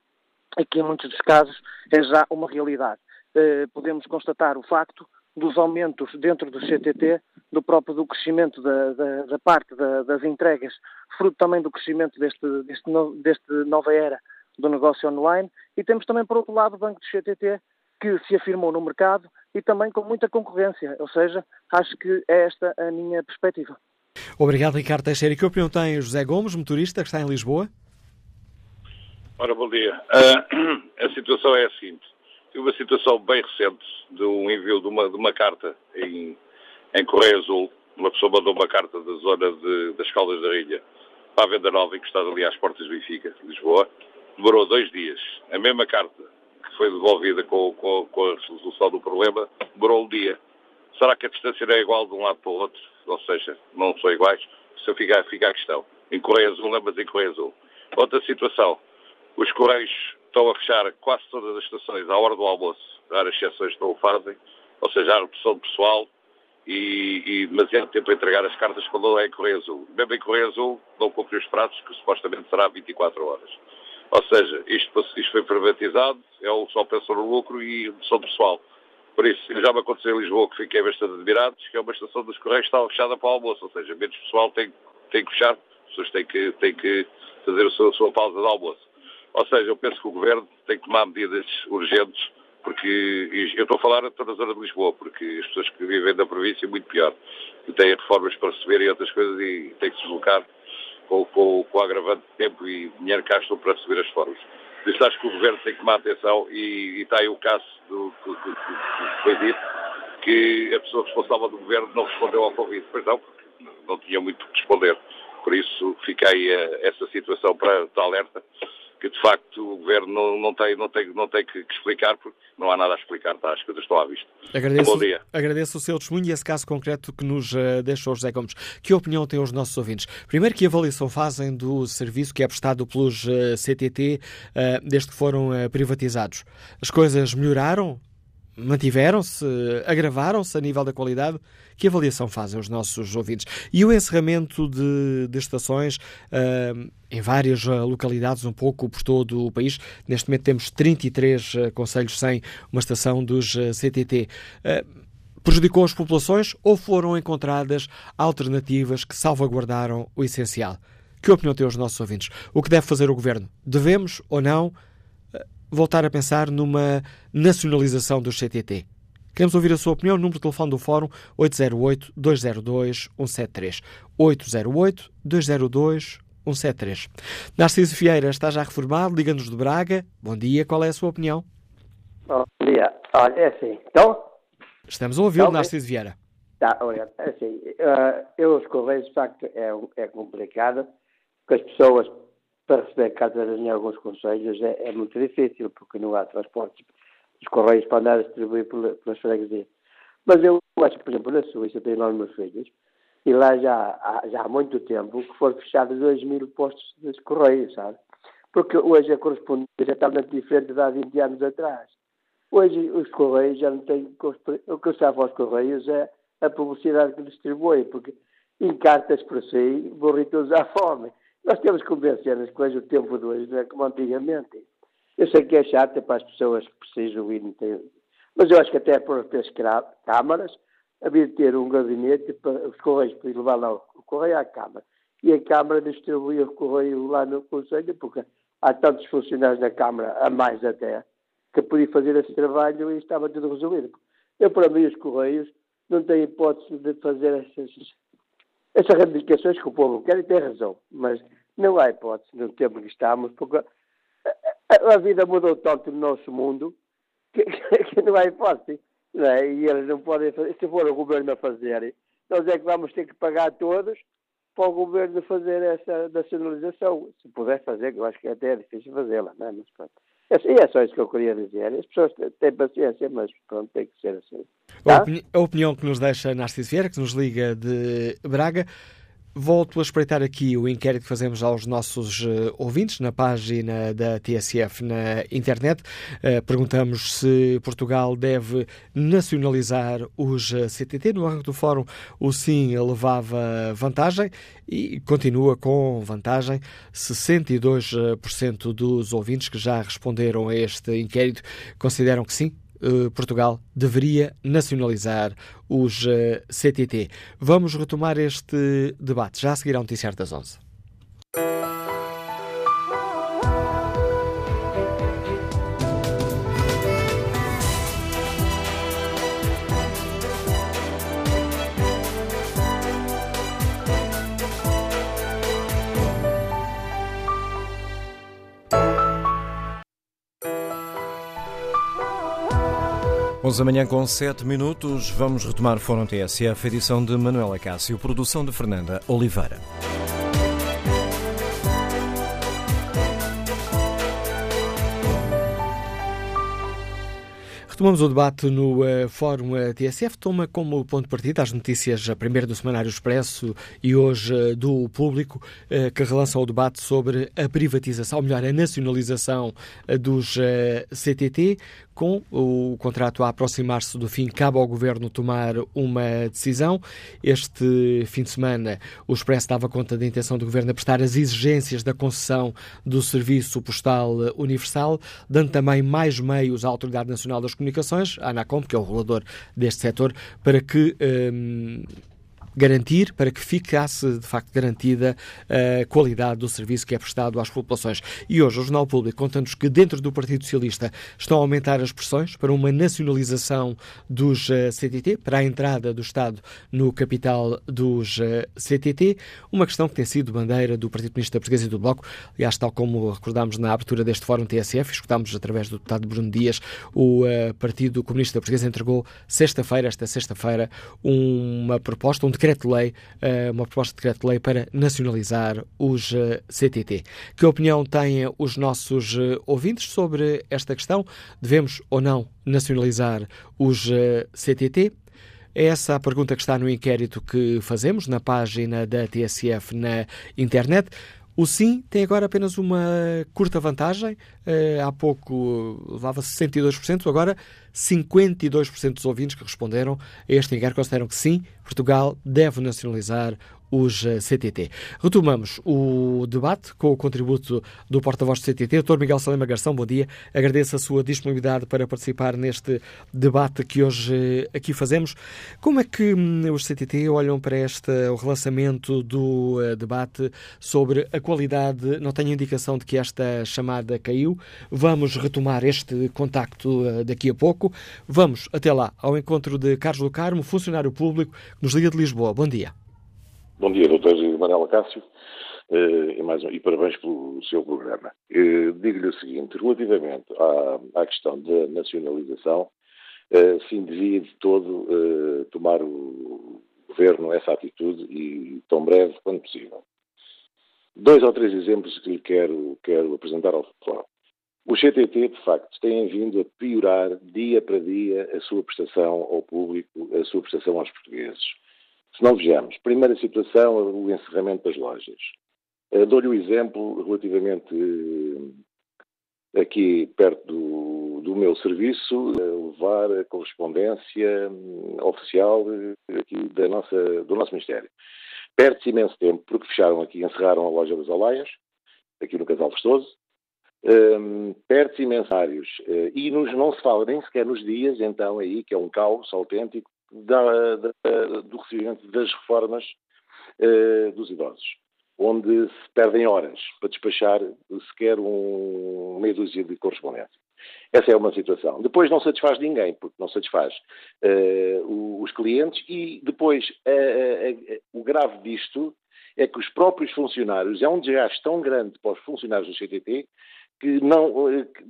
[SPEAKER 10] que em muitos dos casos é já uma realidade. Eh, podemos constatar o facto dos aumentos dentro do CTT, do próprio do crescimento da, da, da parte da, das entregas, fruto também do crescimento deste, deste, no, deste nova era do negócio online, e temos também, por outro lado, o Banco do CTT, que se afirmou no mercado e também com muita concorrência, ou seja, acho que é esta a minha perspectiva.
[SPEAKER 2] Obrigado, Ricardo Teixeira. E que opinião tem José Gomes, motorista, que está em Lisboa?
[SPEAKER 11] Ora, bom dia. Uh, a situação é a seguinte Tive uma situação bem recente de um envio de uma, de uma carta em, em Correio Azul. Uma pessoa mandou uma carta da zona de, das Caldas da Rilha para a Venda Nova, encostada ali às portas de Benfica, Lisboa. Demorou dois dias. A mesma carta que foi devolvida com, com, com a resolução do problema demorou um dia. Será que a distância não é igual de um lado para o outro? Ou seja, não são iguais? Se fica, fica a questão. Em Correio Azul, lembras em Correio Azul. Outra situação. Os Correios estão a fechar quase todas as estações à hora do almoço, raras exceções não o fazem, ou seja, há redução de pessoal e, e demasiado tempo a entregar as cartas quando é em Correio Azul. Mesmo em Correio Azul não cumpre os pratos, que supostamente será 24 horas. Ou seja, isto, isto foi privatizado, é o só pensou no lucro e redução de pessoal. Por isso, já me aconteceu em Lisboa que fiquei bastante admirado, que é uma estação dos Correios que estava fechada para o almoço, ou seja, menos pessoal tem, tem que fechar, as pessoas têm que, têm que fazer a sua, a sua pausa de almoço. Ou seja, eu penso que o Governo tem que tomar medidas urgentes, porque eu estou a falar toda a zona de Lisboa, porque as pessoas que vivem da província é muito pior, e têm reformas para receber e outras coisas e têm que se deslocar com, com, com o agravante de tempo e dinheiro que gastam para receber as reformas. Por acho que o Governo tem que tomar atenção e, e está aí o caso do, do foi dito, que a pessoa responsável do Governo não respondeu ao convite. Pois não, porque não tinha muito que responder. Por isso fica aí a, essa situação para, para alerta que de facto o Governo não, não, tem, não, tem, não tem que, explicar, porque não há nada a explicar, tá? as coisas estão à vista.
[SPEAKER 2] Agradeço,
[SPEAKER 11] Bom dia.
[SPEAKER 2] Agradeço o seu testemunho e esse caso concreto que nos uh, deixou José Gomes. Que opinião têm os nossos ouvintes? Primeiro, que avaliação fazem do serviço que é prestado pelos eh, CTT uh, desde que foram privatizados? As coisas melhoraram? Mantiveram-se, agravaram-se a nível da qualidade? Que avaliação fazem os nossos ouvintes? E o encerramento de, de estações uh, em várias ah, localidades, um pouco por todo o país. Neste momento temos 33 uh, conselhos sem uma estação dos uh, CTT. prejudicou as populações ou foram encontradas alternativas que salvaguardaram o essencial? Que opinião têm os nossos ouvintes? O que deve fazer o Governo? Devemos ou não voltar a pensar numa nacionalização do CTT. Queremos ouvir a sua opinião. Número de telefone do Fórum 808-202-173. 808-202-173. Narciso Vieira está já reformado, liga-nos de Braga. Bom dia, qual é a sua opinião?
[SPEAKER 12] Bom dia. Olha, é assim. Então?
[SPEAKER 2] Estamos a ouvir, Narciso Vieira.
[SPEAKER 12] Tá, obrigado. É assim, uh, eu os Correios, de facto, é, é complicado, porque as pessoas para receber cartas em alguns conselhos é, é, muito difícil, porque não há transportes dos correios para andar a distribuir pelas freguesias. Mas eu acho, por exemplo, na Suíça, tenho lá os meus filhos, e lá já há, já há muito tempo que foram fechados 2 mil postos de correios, sabe? Porque hoje a correspondência é totalmente diferente de há 20 anos atrás. Hoje os Correios já não têm. O que eu estava aos Correios é a publicidade que distribui, porque em cartas para si morri todos à fome. Nós temos que convencer as coisas, o tempo de hoje não é como antigamente. Eu sei que é chato para as pessoas que precisam ir, mas eu acho que até por ter câmaras, havia de ter um gabinete para os Correios para levar lá o Correio à Câmara. E a Câmara distribuía o Correio lá no Conselho, porque há tantos funcionários da Câmara, a mais até, que podia fazer esse trabalho e estava tudo resolvido. Eu, para mim, os Correios não têm hipótese de fazer essas, essas reivindicações que o povo quer e tem razão, mas não há hipótese no tempo que estamos, porque a, a vida mudou tanto no nosso mundo que, que não há hipótese. Não é? E eles não podem fazer, se for o governo a fazer, nós é que vamos ter que pagar todos para o governo fazer essa nacionalização. Se puder fazer, que eu acho que até é difícil fazê-la, não é? Mas pronto. E é só isso que eu queria dizer. As pessoas têm paciência, mas pronto, tem que ser assim.
[SPEAKER 2] Tá? A opinião que nos deixa Narciso Vieira, que nos liga de Braga. Volto a espreitar aqui o inquérito que fazemos aos nossos uh, ouvintes na página da TSF na internet. Uh, perguntamos se Portugal deve nacionalizar os eh, CTT. No arranque do fórum, o sim levava vantagem e continua com vantagem. 62% dos ouvintes que já responderam a este inquérito consideram que sim, eh, Portugal deveria nacionalizar os eh, CTT. Vamos retomar este debate já a seguir ao Noticiário das 11.
[SPEAKER 1] Onze da manhã com 7 minutos, vamos retomar Fórum TSF, edição de Manuela Cássio, produção de Fernanda Oliveira.
[SPEAKER 2] Retomamos o debate no uh, Fórum uh, TSF. Toma como ponto de partida as notícias, a primeira do Semanário Expresso e hoje uh, do Público, que relançam o debate sobre a privatização, ou melhor, a nacionalização dos CTT, com o contrato a aproximar-se do fim, cabe ao Governo tomar uma decisão. Este fim de semana, o Expresso dava conta da intenção do Governo a prestar as exigências da concessão do Serviço Postal Universal, dando também mais meios à Autoridade Nacional das Comunicações, a ANACOM, que é o regulador deste setor, para que. Hum, garantir para que ficasse de facto garantida a qualidade do serviço que é prestado às populações. E hoje o Jornal Público conta-nos que dentro do Partido Socialista estão a aumentar as pressões para uma nacionalização dos eh, CTT, para a entrada do Estado no capital dos eh, CTT, uma questão que tem sido bandeira do Partido Comunista Português e do Bloco. Aliás, tal como recordámos na abertura deste Fórum TSF, escutámos através do deputado Bruno Dias, o Partido Comunista Português entregou sexta-feira, esta sexta-feira, uma proposta, um decreto decreto-lei, eh, uma proposta de decreto-lei para nacionalizar os eh, CTT. Que opinião têm os nossos eh, ouvintes sobre esta questão? Devemos ou não nacionalizar os CTT? É essa a pergunta que está no inquérito que fazemos na página da TSF na internet. O sim tem agora apenas uma curta vantagem. há pouco levava 62%, agora 52% dos ouvintes que responderam a este inquérito consideram que sim, Portugal deve nacionalizar os eh, CTT. Retomamos o debate com o contributo do porta-voz do CTT, Dr. Miguel Salema Garção, bom dia. Agradeço a sua disponibilidade para participar neste debate que hoje eh, aqui fazemos. Como é que hum, os CTT olham para este, o relançamento do uh, debate sobre a qualidade? Não tenho indicação de que esta chamada caiu. Vamos retomar este contacto daqui a pouco. Vamos até lá ao encontro de Carlos do Carmo, funcionário público, que nos liga de Lisboa. Bom dia.
[SPEAKER 13] Bom dia, doutor Manuela Cássio, uh, e, mais um, e parabéns pelo seu programa. Uh, Digo-lhe o seguinte, relativamente à, à questão da nacionalização, uh, sim devia de todo tomar o Governo essa atitude e tão breve quanto possível. Dois ou três exemplos que lhe quero, quero apresentar ao fórum. Os CTT, de facto, têm vindo a piorar dia para dia a sua prestação ao público, a sua prestação aos portugueses. Se não vejamos, primeira situação, o encerramento das lojas. Uh, Dou-lhe o um exemplo relativamente uh, aqui perto do, do meu serviço, levar a correspondência hum, oficial aqui da nossa, do nosso Ministério. Perde-se imenso tempo, porque fecharam aqui, encerraram a loja das Alaias, aqui no Casal Festoso, um, perde-se imensários uh, e nos, não se fala nem sequer nos dias, então, aí, que é um caos autêntico, da, da, do recebimento das reformas uh, dos idosos, onde se perdem horas para despachar sequer um meia dúzia de correspondência. Essa é uma situação. Depois não satisfaz ninguém, porque não satisfaz uh, os clientes e depois o grave disto é que os próprios funcionários, é um desgaste tão grande para os funcionários do CTT que não, eh, que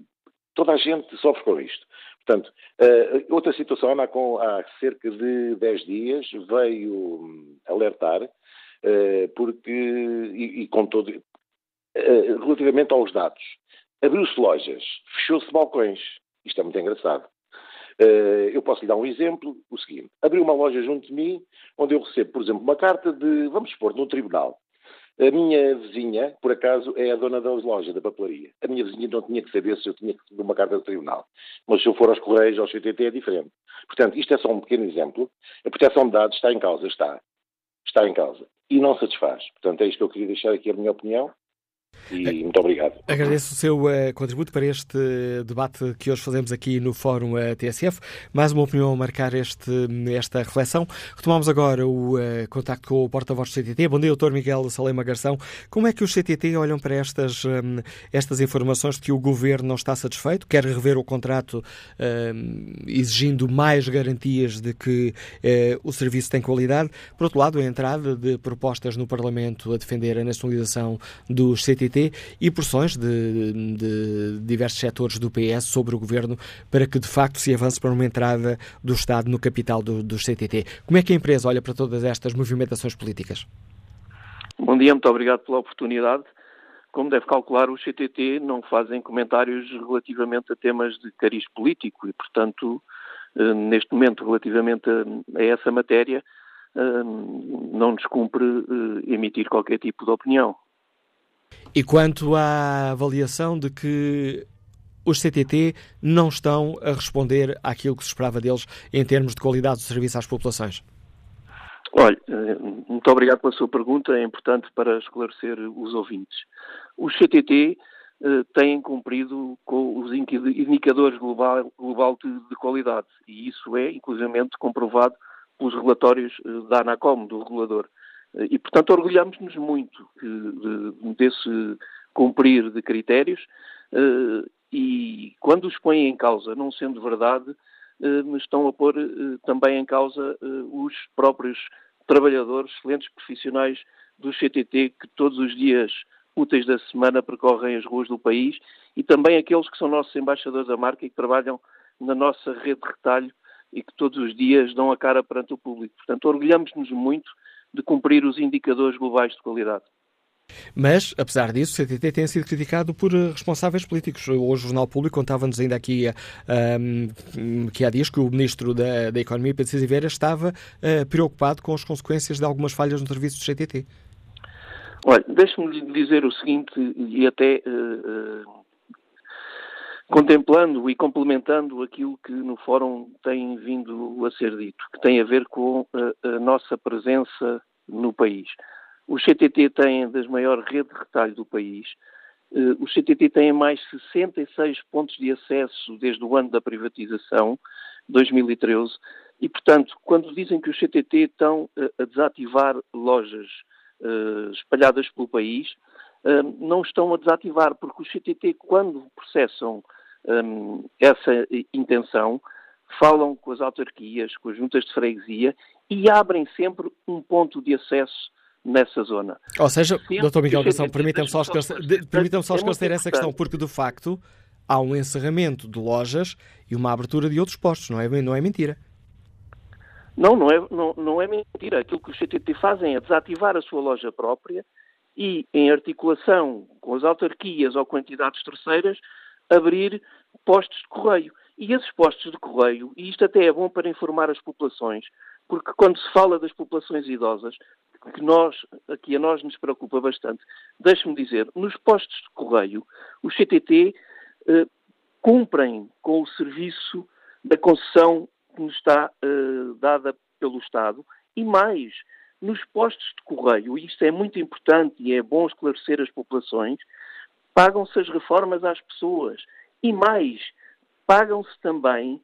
[SPEAKER 13] toda a gente sofre com isto. Portanto, uh, outra situação, há, com, há cerca de 10 dias, veio hum, alertar, uh, porque, e, e com todo, uh, relativamente aos dados, abriu-se lojas, fechou-se balcões. Isto é muito engraçado. eu posso lhe dar um exemplo, o seguinte, abri uma loja junto de mim, onde eu recebo, por exemplo, uma carta de, vamos supor, no tribunal, a minha vizinha, por acaso, é a dona das lojas, da papelaria. A minha vizinha não tinha que saber se eu tinha que receber uma carta do tribunal. Mas se eu for aos Correios, ao CTT, é diferente. Portanto, isto é só um pequeno exemplo. A proteção de dados está em causa, está. Está em causa. E não satisfaz. Portanto, é isto que eu queria deixar aqui a minha opinião. E muito obrigado.
[SPEAKER 2] Agradeço o seu uh, contributo para este debate que hoje fazemos aqui no Fórum uh, eh, TSF. Mais uma opinião a marcar este, esta reflexão. Retomamos agora o uh, contacto com o porta-voz do CTT. Bom dia, doutor Miguel Salema Garção. Como é que os CTT olham para estas, um, estas informações de que o governo não está satisfeito, quer rever o contrato um, exigindo mais garantias de que o serviço tem qualidade? Por outro lado, a entrada de propostas no Parlamento a defender a nacionalização dos CTT e pressões de, de diversos setores do PS sobre o governo para que de facto se avance para uma entrada do Estado no capital do, do CTT. Como é que a empresa olha para todas estas movimentações políticas?
[SPEAKER 14] Bom dia, muito obrigado pela oportunidade. Como deve calcular, os CTT não fazem comentários relativamente a temas de cariz político e, portanto, eh, neste momento, relativamente a, essa matéria, eh, não nos cumpre eh, emitir qualquer tipo de opinião.
[SPEAKER 2] E quanto à avaliação de que os CTT não estão a responder àquilo que se esperava deles em termos de qualidade do serviço às populações?
[SPEAKER 14] Olha, eh, muito obrigado pela sua pergunta, é importante para esclarecer os ouvintes. Os CTT eh, têm cumprido com os indicadores global, global de, de, qualidade e isso é, inclusivamente, comprovado pelos relatórios eh, da ANACOM, do regulador. E, portanto, orgulhamos-nos muito desse cumprir de critérios eh, e, quando os põem em causa, não sendo verdade, eh, estão a pôr eh, também em causa os próprios trabalhadores, excelentes profissionais do CTT, que todos os dias úteis da semana percorrem as ruas do país e também aqueles que são nossos embaixadores da marca e que trabalham na nossa rede de retalho e que todos os dias dão a cara perante o público. Portanto, orgulhamos-nos muito de cumprir os indicadores globais de qualidade.
[SPEAKER 2] Mas, apesar disso, o CTT tem sido criticado por eh, responsáveis políticos. Hoje o Jornal Público contava-nos ainda aqui um, que há dias que o Ministro da, da Economia, Pedro César Vieira, estava uh, preocupado com as consequências de algumas falhas no serviço do CTT.
[SPEAKER 14] Olha, deixe-me dizer o seguinte, e até uh, contemplando e complementando aquilo que no Fórum tem vindo a ser dito, que tem a ver com a, a nossa presença no país. O CTT tem das maiores redes de retalho do país. Uh, o CTT tem mais 66 pontos de acesso desde o ano da privatização, 2013, e, portanto, quando dizem que os CTT estão uh, a desativar lojas espalhadas pelo país, não estão a desativar, porque os CTT, quando processam um, essa intenção, falam com as autarquias, com as juntas de freguesia e abrem sempre um ponto de acesso nessa zona.
[SPEAKER 2] Ou seja, Dr. Miguel Gação, permitam-me só esclarecer, permitam só esclarecer é essa questão, porque de facto há um encerramento de lojas e uma abertura de outros postos, não é, não é mentira?
[SPEAKER 14] Não, não é, não, não é mentira. Aquilo que os CTT fazem é desativar a sua loja própria e, em articulação com as autarquias ou com entidades terceiras, abrir postos de correio. E esses postos de correio, e isto até é bom para informar as populações, porque quando se fala das populações idosas, que nós, aqui a nós nos preocupa bastante, deixe-me dizer, nos postos de correio, o CTT eh, cumprem com o serviço da concessão que nos está uh, dada pelo Estado e mais, nos postos de correio, e isto é muito importante e é bom esclarecer as populações, pagam-se as reformas às pessoas e mais, pagam-se também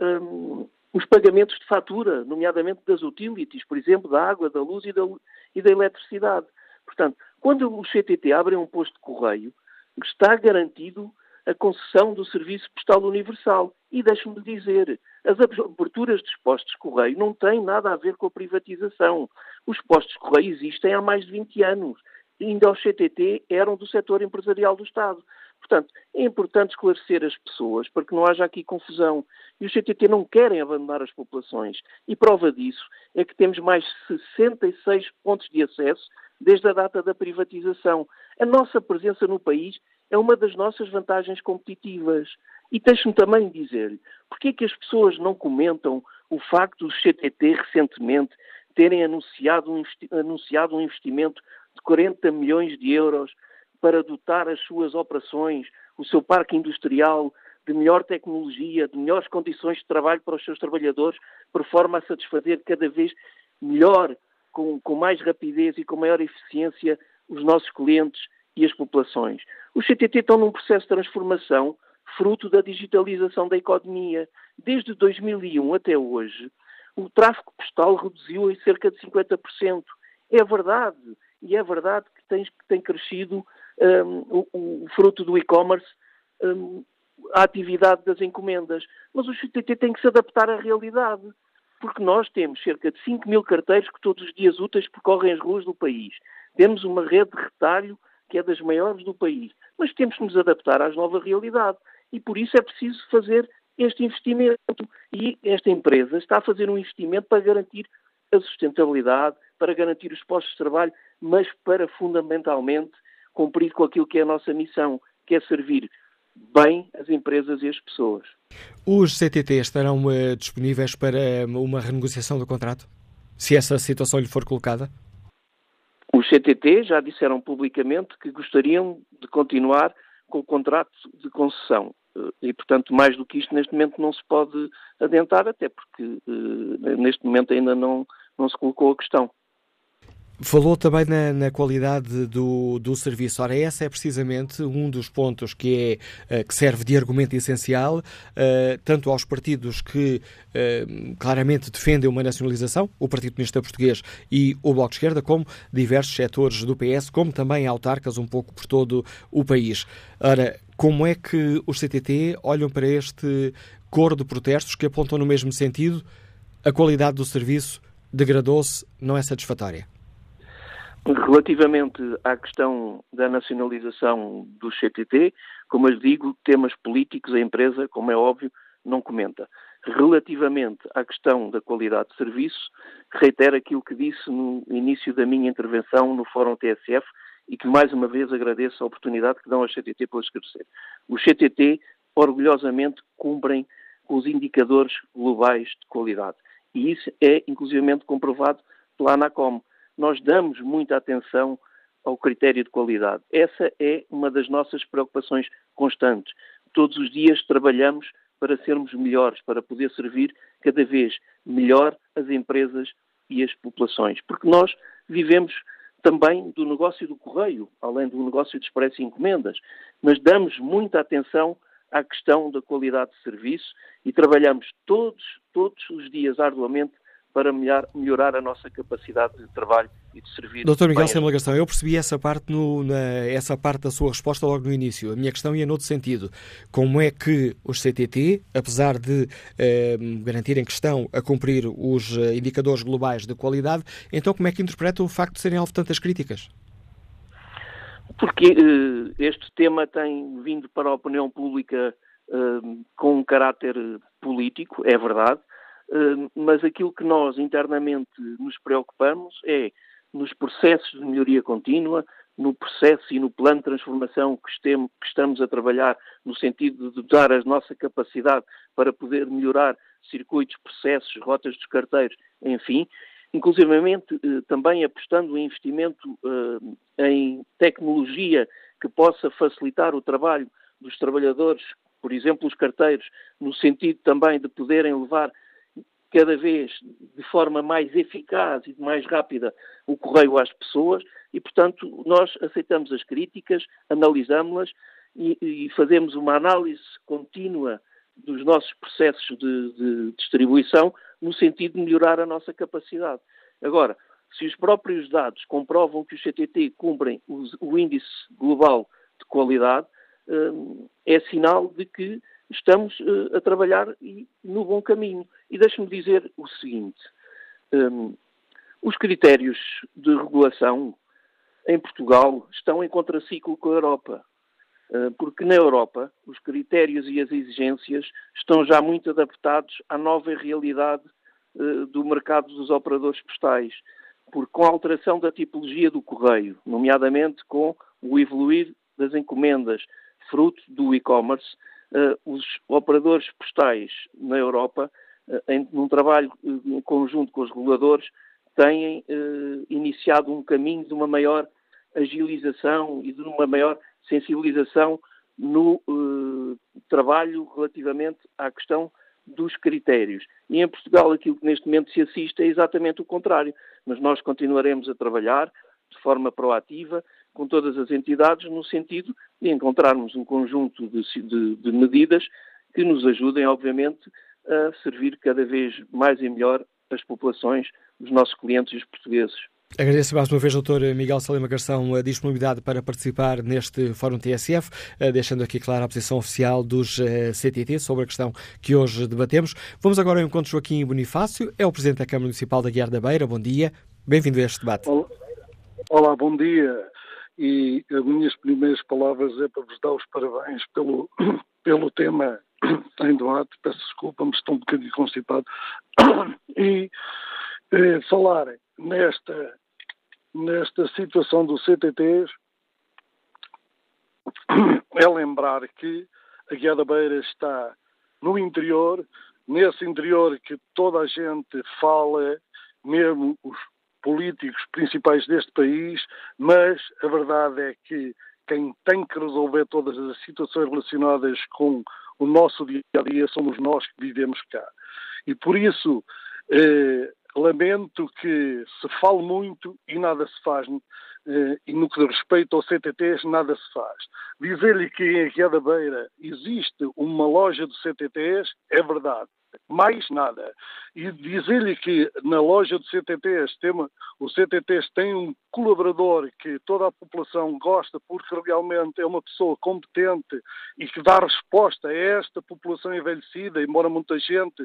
[SPEAKER 14] um, os pagamentos de fatura, nomeadamente das utilities, por exemplo, da água, da luz e da, e da eletricidade. Portanto, quando o CTT abre um posto de correio, está garantido a concessão do Serviço Postal Universal. E deixe-me dizer, as aberturas dos postos de correio não têm nada a ver com a privatização. Os postos de correio existem há mais de 20 anos. Ainda os CTT eram do setor empresarial do Estado. Portanto, é importante esclarecer as pessoas para que não haja aqui confusão. E os CTT não querem abandonar as populações. E prova disso é que temos mais 66 pontos de acesso desde a data da privatização. A nossa presença no país é uma das nossas vantagens competitivas. E deixe-me também dizer-lhe, porquê é que as pessoas não comentam o facto dos CTT recentemente terem anunciado um investimento de 40 milhões de euros para dotar as suas operações, o seu parque industrial, de melhor tecnologia, de melhores condições de trabalho para os seus trabalhadores, por forma a satisfazer cada vez melhor, com, com mais rapidez e com maior eficiência, os nossos clientes e as populações. Os CTT estão num processo de transformação fruto da digitalização da economia. Desde 2001 até hoje, o tráfego postal reduziu em cerca de 50%. É verdade, e é verdade que tem, tem crescido um, o, o, fruto do e-commerce um, a atividade das encomendas. Mas o CTT tem que se adaptar à realidade, porque nós temos cerca de 5 mil carteiros que todos os dias úteis percorrem as ruas do país. Temos uma rede de retalho que é das maiores do país. Mas temos que nos adaptar à nova realidade e por isso é preciso fazer este investimento. E esta empresa está a fazer um investimento para garantir a sustentabilidade, para garantir os postos de trabalho, mas para fundamentalmente cumprir com aquilo que é a nossa missão, que é servir bem as empresas e as pessoas.
[SPEAKER 2] Os CTT estarão uh, disponíveis para uma renegociação do contrato? Se essa situação lhe for colocada?
[SPEAKER 14] Os CTT já disseram publicamente que gostariam de continuar com o contrato de concessão. Eh, e, portanto, mais do que isto, neste momento não se pode adentrar, até porque eh, neste momento ainda não, não se colocou a questão.
[SPEAKER 2] Falou também na, na, qualidade do, do serviço. Ora, esse é precisamente um dos pontos que, é, uh, que serve de argumento essencial, uh, tanto aos partidos que claramente defendem uma nacionalização, o Partido Comunista Português e o Bloco de Esquerda, como diversos setores do PS, como também autarcas um pouco por todo o país. Ora, como é que os CTT olham para este coro de protestos que apontam no mesmo sentido? A qualidade do serviço degradou-se, não é satisfatória?
[SPEAKER 14] Relativamente à questão da nacionalização do CTT, como eu digo, temas políticos a empresa, como é óbvio, não comenta. Relativamente à questão da qualidade de serviço, reitero aquilo que disse no início da minha intervenção no Fórum TSF e que mais uma vez agradeço a oportunidade que dão ao CTT para esclarecer. Os CTT orgulhosamente cumprem os indicadores globais de qualidade e isso é inclusivamente comprovado pela ANACOM nós damos muita atenção ao critério de qualidade. Essa é uma das nossas preocupações constantes. Todos os dias trabalhamos para sermos melhores, para poder servir cada vez melhor as empresas e as populações. Porque nós vivemos também do negócio do correio, além do negócio de expresso e encomendas, mas damos muita atenção à questão da qualidade de serviço e trabalhamos todos, todos os dias arduamente para melhorar a nossa capacidade de trabalho e de servir.
[SPEAKER 2] Doutor Miguel Semela Gastão, eu percebi essa parte, no, na, essa parte da sua resposta logo no início. A minha questão ia noutro sentido. Como é que os CTT, apesar de eh, garantirem que estão a cumprir os eh, indicadores globais de qualidade, então como é que interpretam o facto de serem alvo de tantas críticas?
[SPEAKER 14] Porque eh, este tema tem vindo para a opinião pública eh, com um caráter político, é verdade, mas aquilo que nós internamente nos preocupamos é nos processos de melhoria contínua, no processo e no plano de transformação que, estamos a trabalhar no sentido de dotar a nossa capacidade para poder melhorar circuitos, processos, rotas dos carteiros, enfim, inclusivamente eh, também apostando em investimento eh, em tecnologia que possa facilitar o trabalho dos trabalhadores, por exemplo, os carteiros, no sentido também de poderem levar cada vez de forma mais eficaz e mais rápida o correio às pessoas e, portanto, nós aceitamos as críticas, analisamos-las e, e, fazemos uma análise contínua dos nossos processos de, de distribuição no sentido de melhorar a nossa capacidade. Agora, se os próprios dados comprovam que os CTT cumprem o índice global de qualidade, hum, é sinal de que estamos uh, a trabalhar no bom caminho. E deixe-me dizer o seguinte: um, os critérios de regulação em Portugal estão em contraciclo com a Europa. Uh, porque na Europa os critérios e as exigências estão já muito adaptados à nova realidade uh, do mercado dos operadores postais. Porque com a alteração da tipologia do correio, nomeadamente com o evoluir das encomendas, fruto do e-commerce, os operadores postais na Europa, uh, em, num trabalho em conjunto com os reguladores, têm iniciado um caminho de uma maior agilização e de uma maior sensibilização no trabalho relativamente à questão dos critérios. E em Portugal aquilo que neste momento se assiste é exatamente o contrário. Mas nós continuaremos a trabalhar de forma proativa com todas as entidades, no sentido de encontrarmos um conjunto de, de, de medidas que nos ajudem, obviamente, a servir cada vez mais e melhor as populações, os nossos clientes e os portugueses.
[SPEAKER 2] Agradeço mais uma vez, Dr. Miguel Salema Garção, a disponibilidade para participar neste Fórum TSF, eh, deixando aqui clara a posição oficial dos eh, CTT sobre a questão que hoje debatemos. Vamos agora ao encontro Joaquim Bonifácio, é o Presidente da Câmara Municipal da Guiar da Beira. Bom dia, bem-vindo a este debate.
[SPEAKER 15] Olá, bom dia e as minhas primeiras palavras é para vos dar os parabéns pelo, pelo tema em debate. Peço desculpa, mas estou um bocadinho constipado. E eh, falar nesta, nesta situação do CTTs é lembrar que a Guia da Beira está no interior, nesse interior que toda a gente fala, mesmo os políticos principais deste país, mas a verdade é que quem tem que resolver todas as situações relacionadas com o nosso dia a dia somos nós que vivemos cá. E por isso eh, lamento que se fale muito e nada se faz. Eh, e no que diz respeito ao CTTs, nada se faz. Dizer-lhe que em Aguiar da Beira existe uma loja de CTTs é verdade mais nada. E dizer-lhe que na loja do CTTs, tem, o CTTs tem um colaborador que toda a população gosta porque realmente é uma pessoa competente e que dá resposta a esta população envelhecida, embora muita gente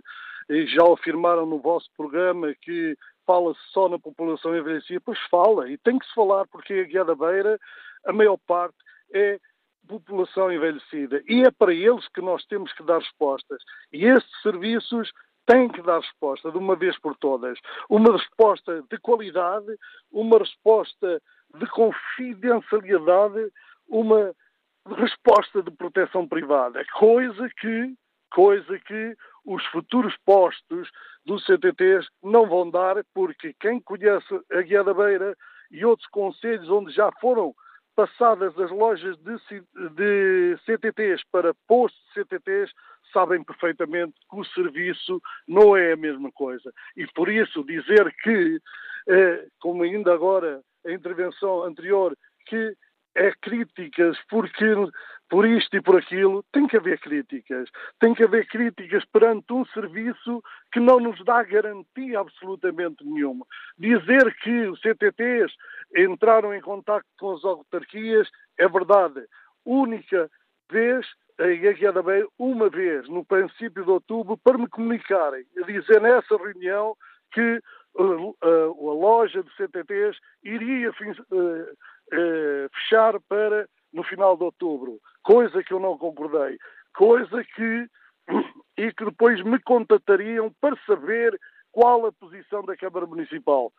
[SPEAKER 15] já afirmaram no vosso programa que fala-se só na população envelhecida, pois fala, e tem que se falar porque a Guia da Beira, a maior parte é população envelhecida. E é para eles que nós temos que dar respostas. E estes serviços têm que dar resposta de uma vez por todas. Uma resposta de qualidade, uma resposta de confidencialidade, uma resposta de proteção privada. Coisa que, coisa que os futuros postos dos CTTs não vão dar, porque quem conhece a Guia da Beira e outros conselhos onde já foram passadas as lojas de, de CTTs para postos de CTTs, sabem perfeitamente que o serviço não é a mesma coisa. E por isso dizer que, eh, como ainda agora a intervenção anterior, que é críticas porque por isto e por aquilo, tem que haver críticas. Tem que haver críticas perante um serviço que não nos dá garantia absolutamente nenhuma. Dizer que os CTTs entraram em contato com as autarquias é verdade. Única vez, em Beira, uma vez, no princípio de outubro, para me comunicarem, dizer nessa reunião que a, uh, a, uh, a loja de CTTs iria uh, fechar para no final de outubro, coisa que eu não concordei, coisa que e que depois me contatariam para saber qual a posição da Câmara Municipal,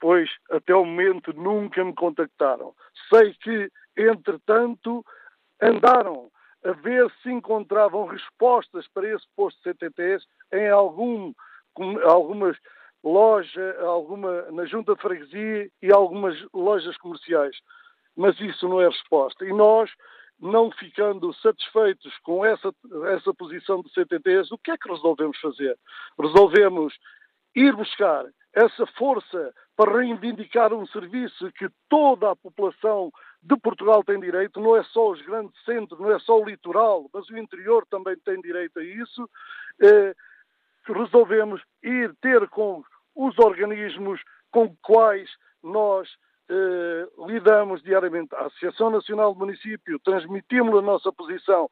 [SPEAKER 15] pois até o momento nunca me contactaram. Sei que, entretanto, andaram a ver se encontravam respostas para esse posto de CTTs em algum, algumas lojas, alguma, na Junta de Freguesia e algumas lojas comerciais mas isso não é resposta. E nós não ficando satisfeitos com essa, essa posição do CTTs, o que é que resolvemos fazer? Resolvemos ir buscar essa força para reivindicar um serviço que toda a população de Portugal tem direito, não é só os grandes centros, não é só o litoral, mas o interior também tem direito a isso. Eh, resolvemos ir ter com os organismos com quais nós eh, lidamos diariamente. A Associação Nacional do Município, transmitimos a nossa posição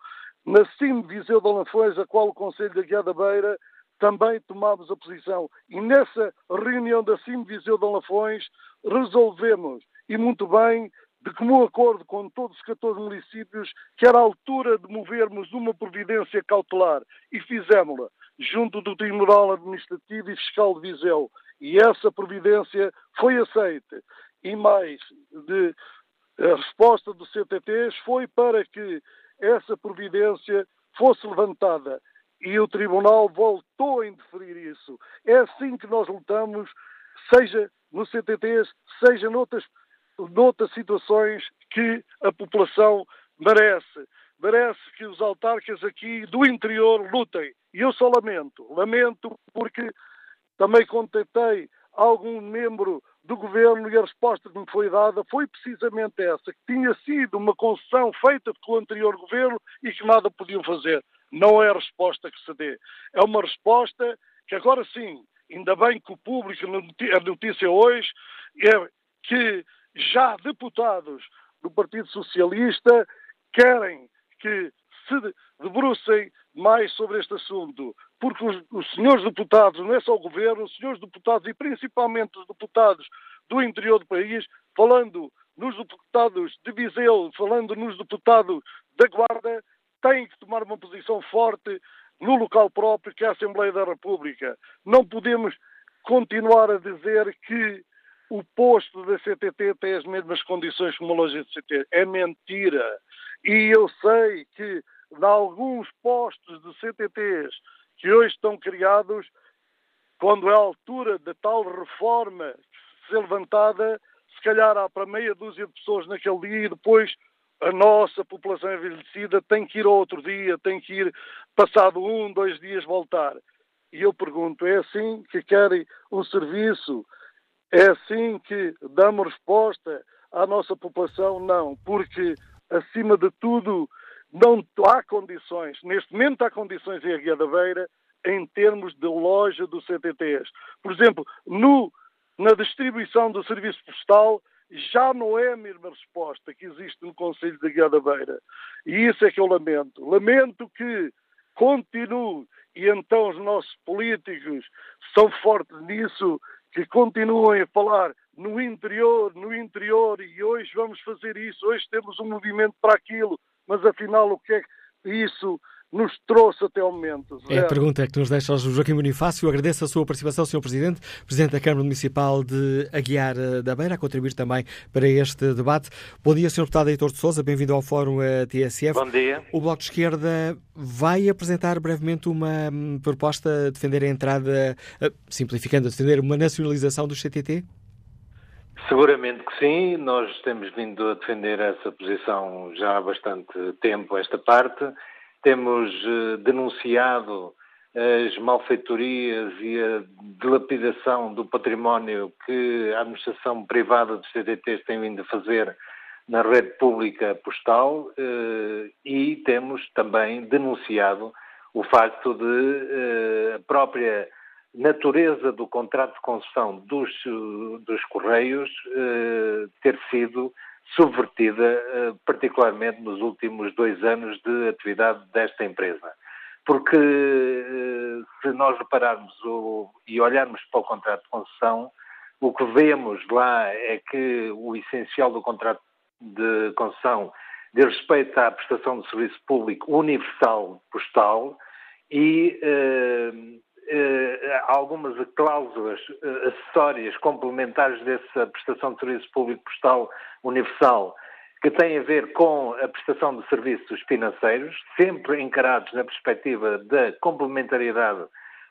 [SPEAKER 15] na CIM Viseu de Alanfões, a qual o Conselho da Guia da Beira também tomámos a posição. E nessa reunião da CIM Viseu de Alanfões resolvemos, e muito bem, de comum acordo com todos os 14 municípios, que era a altura de movermos uma providência cautelar. E fizemos-la junto do Tribunal Administrativo e Fiscal de Viseu. E essa providência foi aceita. E mais, de, a resposta do CTTs foi para que essa providência fosse levantada. E o Tribunal voltou a indeferir isso. É assim que nós lutamos, seja no CTTs, seja noutras, noutras situações que a população merece. Merece que os autarcas aqui do interior lutem. E eu só lamento. Lamento porque também contatei algum membro do governo e a resposta que me foi dada foi precisamente essa, que tinha sido uma concessão feita pelo anterior governo e que nada podiam fazer. Não é a resposta que se dê. É uma resposta que agora sim, ainda bem que o público, a notícia hoje, é que já deputados do Partido Socialista querem que se debrucem mais sobre este assunto, porque os, os, senhores deputados, não é só o governo, os senhores deputados e principalmente os deputados do interior do país, falando nos deputados de Viseu, falando nos deputados da Guarda, têm que tomar uma posição forte no local próprio, que é a Assembleia da República. Não podemos continuar a dizer que o posto da CTT tem as mesmas condições como a loja de CTT. É mentira. E eu sei que de alguns postos de CTTs que hoje estão criados, quando é a altura da tal reforma ser levantada, se calhar há para meia dúzia de pessoas naquele dia e depois a nossa população envelhecida tem que ir outro dia, tem que ir passado um, dois dias voltar. E eu pergunto, é assim que querem um serviço? É assim que damos resposta à nossa população? Não, porque acima de tudo não há condições, neste momento há condições em Aguiar da Beira em termos de loja do CTTs. Por exemplo, no, na distribuição do serviço postal já não é a mesma resposta que existe no Conselho de Aguiar da Beira. E isso é que eu lamento. Lamento que continue, e então os nossos políticos são fortes nisso, que continuem a falar no interior, no interior, e hoje vamos fazer isso, hoje temos um movimento para aquilo mas afinal o que é que isso nos trouxe até o momento?
[SPEAKER 2] Zero. É a pergunta que nos deixa o Joaquim Bonifácio. Agradeço a sua participação, Sr. Presidente, Presidente da Câmara Municipal de Aguiar eh, da Beira, a contribuir também para este debate. Bom dia, Sr. Deputado Heitor de Souza, bem-vindo ao Fórum eh, TSF.
[SPEAKER 16] Bom dia.
[SPEAKER 2] O Bloco de Esquerda vai apresentar brevemente uma hum, proposta a defender a entrada, eh, simplificando, a defender uma nacionalização do CTT?
[SPEAKER 16] Seguramente que sim, nós temos vindo a defender essa posição já há bastante tempo, esta parte. Temos eh, denunciado as malfeitorias e a dilapidação do património que a administração privada dos CDTs tem vindo a fazer na rede pública postal eh, e temos também denunciado o facto de eh, a própria natureza do contrato de concessão dos, dos Correios eh, ter sido subvertida, eh, particularmente nos últimos dois anos de atividade desta empresa. Porque eh, se nós repararmos o, e olharmos para o contrato de concessão, o que vemos lá é que o essencial do contrato de concessão diz respeito à prestação de serviço público universal postal e eh, algumas cláusulas eh, acessórias complementares dessa prestação de serviço público postal universal que têm a ver com a prestação de serviços financeiros, sempre encarados na perspectiva da complementariedade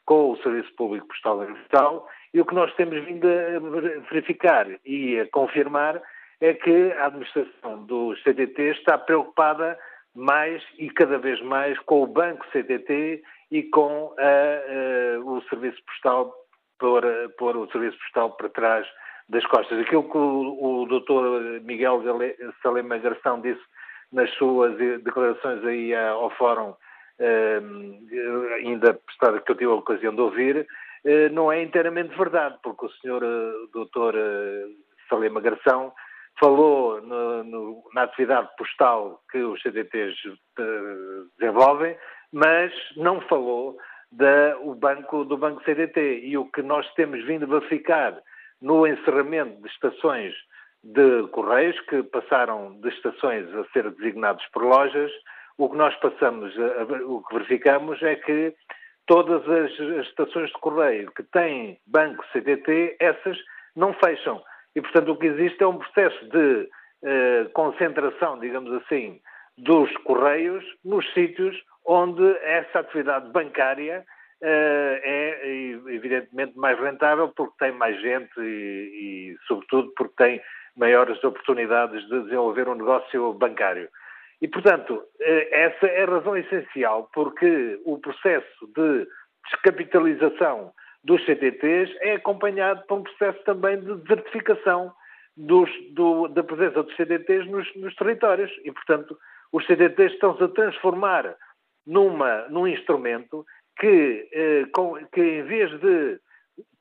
[SPEAKER 16] com o Serviço Público Postal Universal, e o que nós temos vindo a verificar e a confirmar é que a administração do CTT está preocupada mais e cada vez mais com o Banco CTT e com a, a, o Serviço Postal, por, o Serviço Postal para trás das costas. Aquilo que o, o Dr. Miguel Salema Garção disse nas suas declarações aí ao Fórum, eh, ainda que eu tive a ocasião de ouvir, eh, não é inteiramente verdade, porque o. Eh, Dr. Salema Garção falou no, no, na atividade postal que os CDTs desenvolvem, mas não falou da, banco, do Banco CDT. E o que nós temos vindo a verificar no encerramento de estações de Correios, que passaram de estações a ser designados por lojas, o que nós passamos, o que verificamos é que todas as, estações de Correio que têm banco CDT, essas não fecham. E, portanto, o que existe é um processo de eh, concentração, digamos assim, dos Correios nos sítios onde essa atividade bancária eh, é, evidentemente, mais rentável porque tem mais gente e, e, sobretudo, porque tem maiores oportunidades de desenvolver um negócio bancário. E, portanto, eh, essa é a razão essencial, porque o processo de descapitalização dos CTTs é acompanhado por um processo também de desertificação dos, do, da presença dos CTTs nos, nos, territórios. E, portanto, os CTTs estão-se a transformar numa, num instrumento que, eh, com, que, em vez de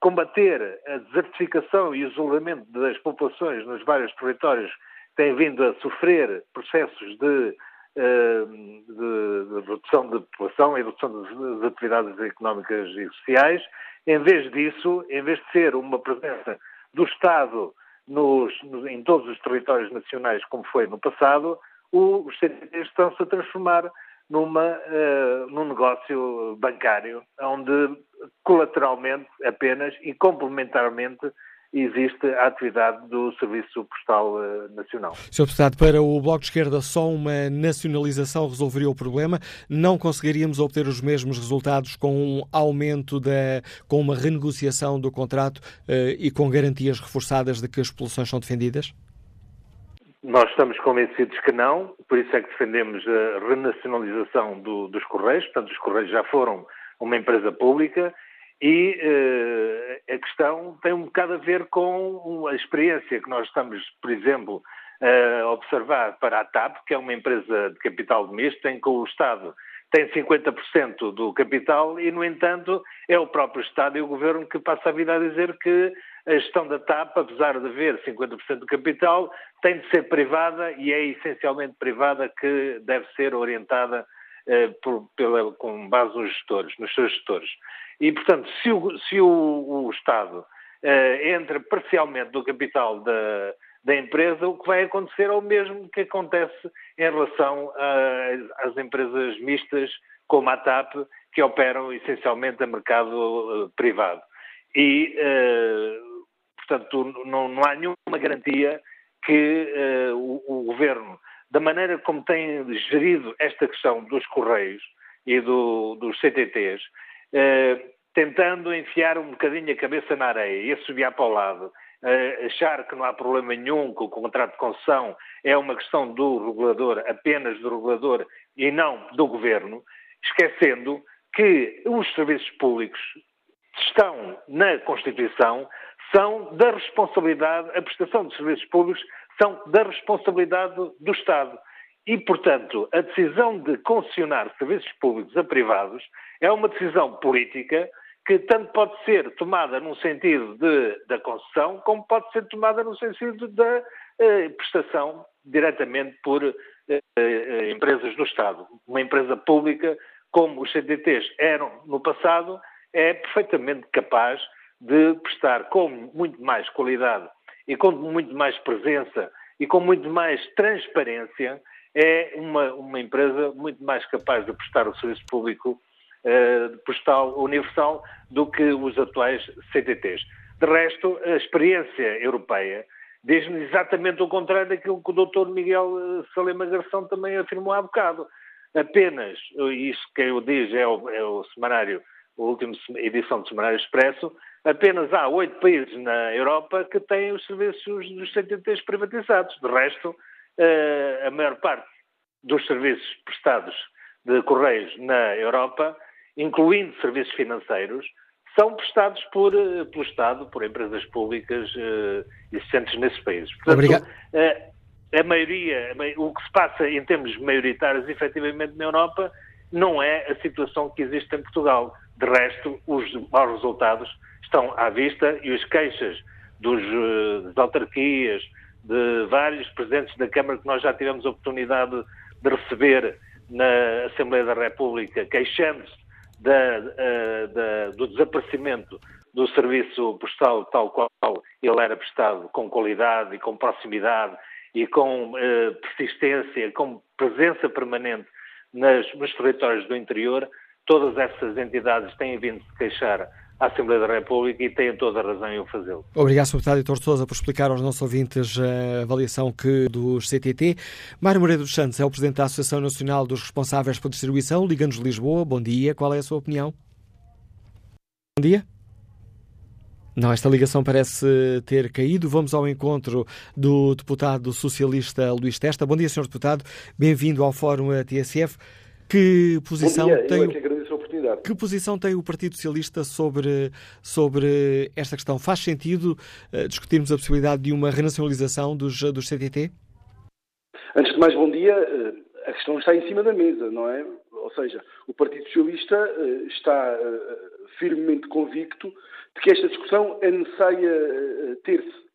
[SPEAKER 16] combater a desertificação e o isolamento das populações nos vários territórios têm vindo a sofrer processos de, eh, de, de redução de população e redução das atividades económicas e sociais, em vez disso, em vez de ser uma presença do Estado nos, em todos os territórios nacionais, como foi no passado, os CDTs estão-se a transformar numa, uh, num negócio bancário, onde colateralmente apenas e complementarmente existe a atividade do Serviço Postal uh, Nacional.
[SPEAKER 2] Sr. Deputado, para o Bloco de Esquerda só uma nacionalização resolveria o problema? Não conseguiríamos obter os mesmos resultados com um aumento da, com uma renegociação do contrato uh, e com garantias reforçadas de que as populações são defendidas?
[SPEAKER 16] Nós estamos convencidos que não, por isso é que defendemos a renacionalização do, dos Correios. Portanto, os Correios já foram uma empresa pública e uh, a questão tem um bocado a ver com a experiência que nós estamos, por exemplo, a observar para a TAP, que é uma empresa de capital de misto, em que o Estado tem 50% do capital e, no entanto, é o próprio Estado e o Governo que passa a vida a dizer que a gestão da TAP, apesar de haver 50% do capital, tem de ser privada e é essencialmente privada que deve ser orientada eh, por, pela, com base nos gestores, nos seus gestores. E, portanto, se o, se o, o Estado eh, entra parcialmente no capital da, da empresa, o que vai acontecer é o mesmo que acontece em relação às empresas mistas como a TAP, que operam essencialmente a mercado uh, privado. E, uh, Portanto, não, não há nenhuma garantia que uh, o, o, Governo, da maneira como tem gerido esta questão dos Correios e do, dos CTTs, eh, tentando enfiar um bocadinho a cabeça na areia e assobiar para o lado, achar que não há problema nenhum, que o contrato de concessão é uma questão do regulador, apenas do regulador e não do Governo, esquecendo que os serviços públicos estão na Constituição são da responsabilidade, a prestação de serviços públicos são da responsabilidade do Estado. E, portanto, a decisão de concessionar serviços públicos a privados é uma decisão política que tanto pode ser tomada num sentido de, da concessão, como pode ser tomada no sentido da eh, prestação diretamente por eh, eh, empresas do Estado. Uma empresa pública, como os CDTs eram no passado, é perfeitamente capaz de prestar com muito mais qualidade e com muito mais presença e com muito mais transparência, é uma, uma empresa muito mais capaz de prestar o serviço público postal universal do que os atuais CTTs. De resto, a experiência europeia diz-me exatamente o contrário daquilo que o Dr. Miguel eh, Salema Garção também afirmou há bocado. Apenas, isso que eu diz é o, é o semanário, a última edição do Semanário Expresso, apenas há oito países na Europa que têm os serviços dos CTTs privatizados. De resto, a maior parte dos serviços prestados de Correios na Europa, incluindo serviços financeiros, são prestados por, uh, pelo Estado, por empresas públicas uh, existentes nesses países.
[SPEAKER 2] Portanto, Obrigado.
[SPEAKER 16] a maioria, o que se passa em termos maioritários, efetivamente, na Europa, não é a situação que existe em Portugal. De resto, os maus resultados estão à vista e as queixas dos, eh, das autarquias, de vários presidentes da Câmara que nós já tivemos a oportunidade de receber na Assembleia da República, queixando-se eh, do desaparecimento do serviço postal tal qual ele era prestado, com qualidade e com proximidade e com eh, persistência, com presença permanente nas, nos territórios do interior, todas essas entidades têm vindo se queixar à Assembleia da República e têm toda a razão em o fazê-lo.
[SPEAKER 2] Obrigado, Sr. Deputado Heitor Sousa, por explicar aos nossos ouvintes a avaliação que dos CTT. Mário Moreira dos Santos é o Presidente da Associação Nacional dos Responsáveis pela Distribuição, Liga-nos Lisboa. Bom dia, qual é a sua opinião? Bom dia. Não, esta ligação parece ter caído. Vamos ao encontro do deputado socialista Luís Testa. Bom dia, Sr. Deputado. Bem-vindo ao Fórum TSF. Que posição
[SPEAKER 17] Bom dia.
[SPEAKER 2] tem?
[SPEAKER 17] Que
[SPEAKER 2] posição tem o Partido Socialista sobre, sobre esta questão? Faz sentido uh, discutirmos a possibilidade de uma renacionalização dos, dos CTT?
[SPEAKER 17] Antes de mais, bom dia. Uh, a questão está em cima da mesa, não é? Ou seja, o Partido Socialista uh, está firmemente convicto de que esta discussão é necessária eh, ter-se.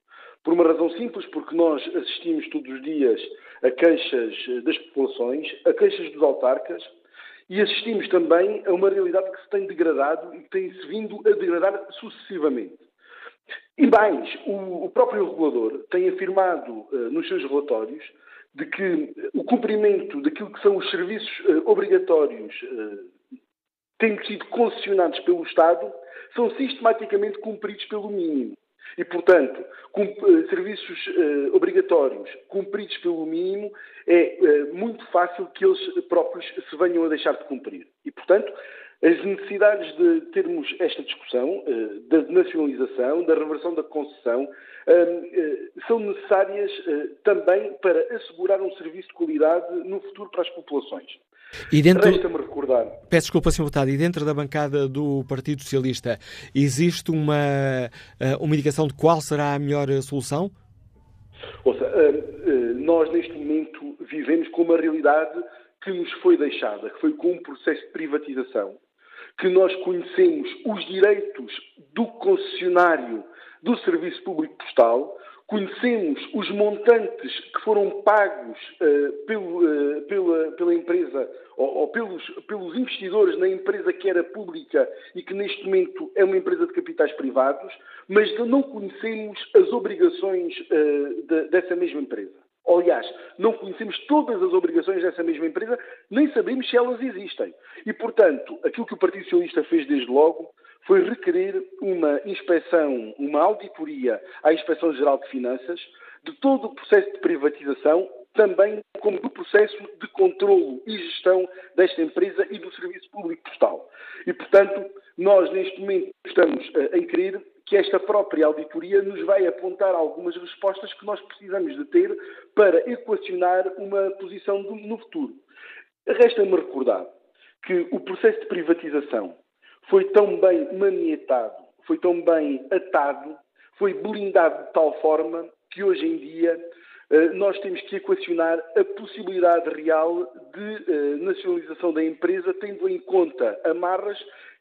[SPEAKER 17] Por uma razão simples, porque nós assistimos todos os dias a queixas eh, das populações, a queixas dos autarcas, e assistimos também a uma realidade que se tem degradado e que tem-se vindo a degradar sucessivamente. E mais, o, próprio regulador tem afirmado uh, nos seus relatórios de que o cumprimento daquilo que são os serviços uh, obrigatórios uh, têm sido concessionados pelo Estado são sistematicamente cumpridos pelo mínimo. E, portanto, eh, serviços uh, obrigatórios cumpridos pelo mínimo, é uh, muito fácil que eles próprios se venham a deixar de cumprir. E, portanto, as necessidades de termos esta discussão uh, da nacionalização, da reversão da concessão, são necessárias também para assegurar um serviço de qualidade no futuro para as populações.
[SPEAKER 2] E dentro...
[SPEAKER 17] Resta-me recordar.
[SPEAKER 2] Peço desculpa, Sr. Deputado. E dentro da bancada do Partido Socialista existe uma, eh, uma indicação de qual será a melhor eh, solução?
[SPEAKER 17] Ouça, eh, nós neste momento vivemos com uma realidade que nos foi deixada, que foi com um processo de privatização, que nós conhecemos os direitos do concessionário do Serviço Público Postal, Conhecemos os montantes que foram pagos uh, pelo, uh, pela, pela, empresa ou, ou pelos, pelos, investidores na empresa que era pública e que neste momento é uma empresa de capitais privados, mas não conhecemos as obrigações uh, de, dessa mesma empresa. Aliás, não conhecemos todas as obrigações dessa mesma empresa, nem sabemos se elas existem. E, portanto, aquilo que o Partido Socialista fez desde logo foi requerer uma inspeção, uma auditoria à Inspeção Geral de Finanças de todo o processo de privatização, também como do processo de controlo e gestão desta empresa e do Serviço Público Postal. E, portanto, nós neste momento estamos uh, em crer que esta própria auditoria nos vai apontar algumas respostas que nós precisamos de ter para equacionar uma posição no futuro. Resta-me recordar que o processo de privatização foi tão bem manietado, foi tão bem atado, foi blindado de tal forma que hoje em dia eh, nós temos que equacionar a possibilidade real de eh, nacionalização da empresa, tendo em conta amarras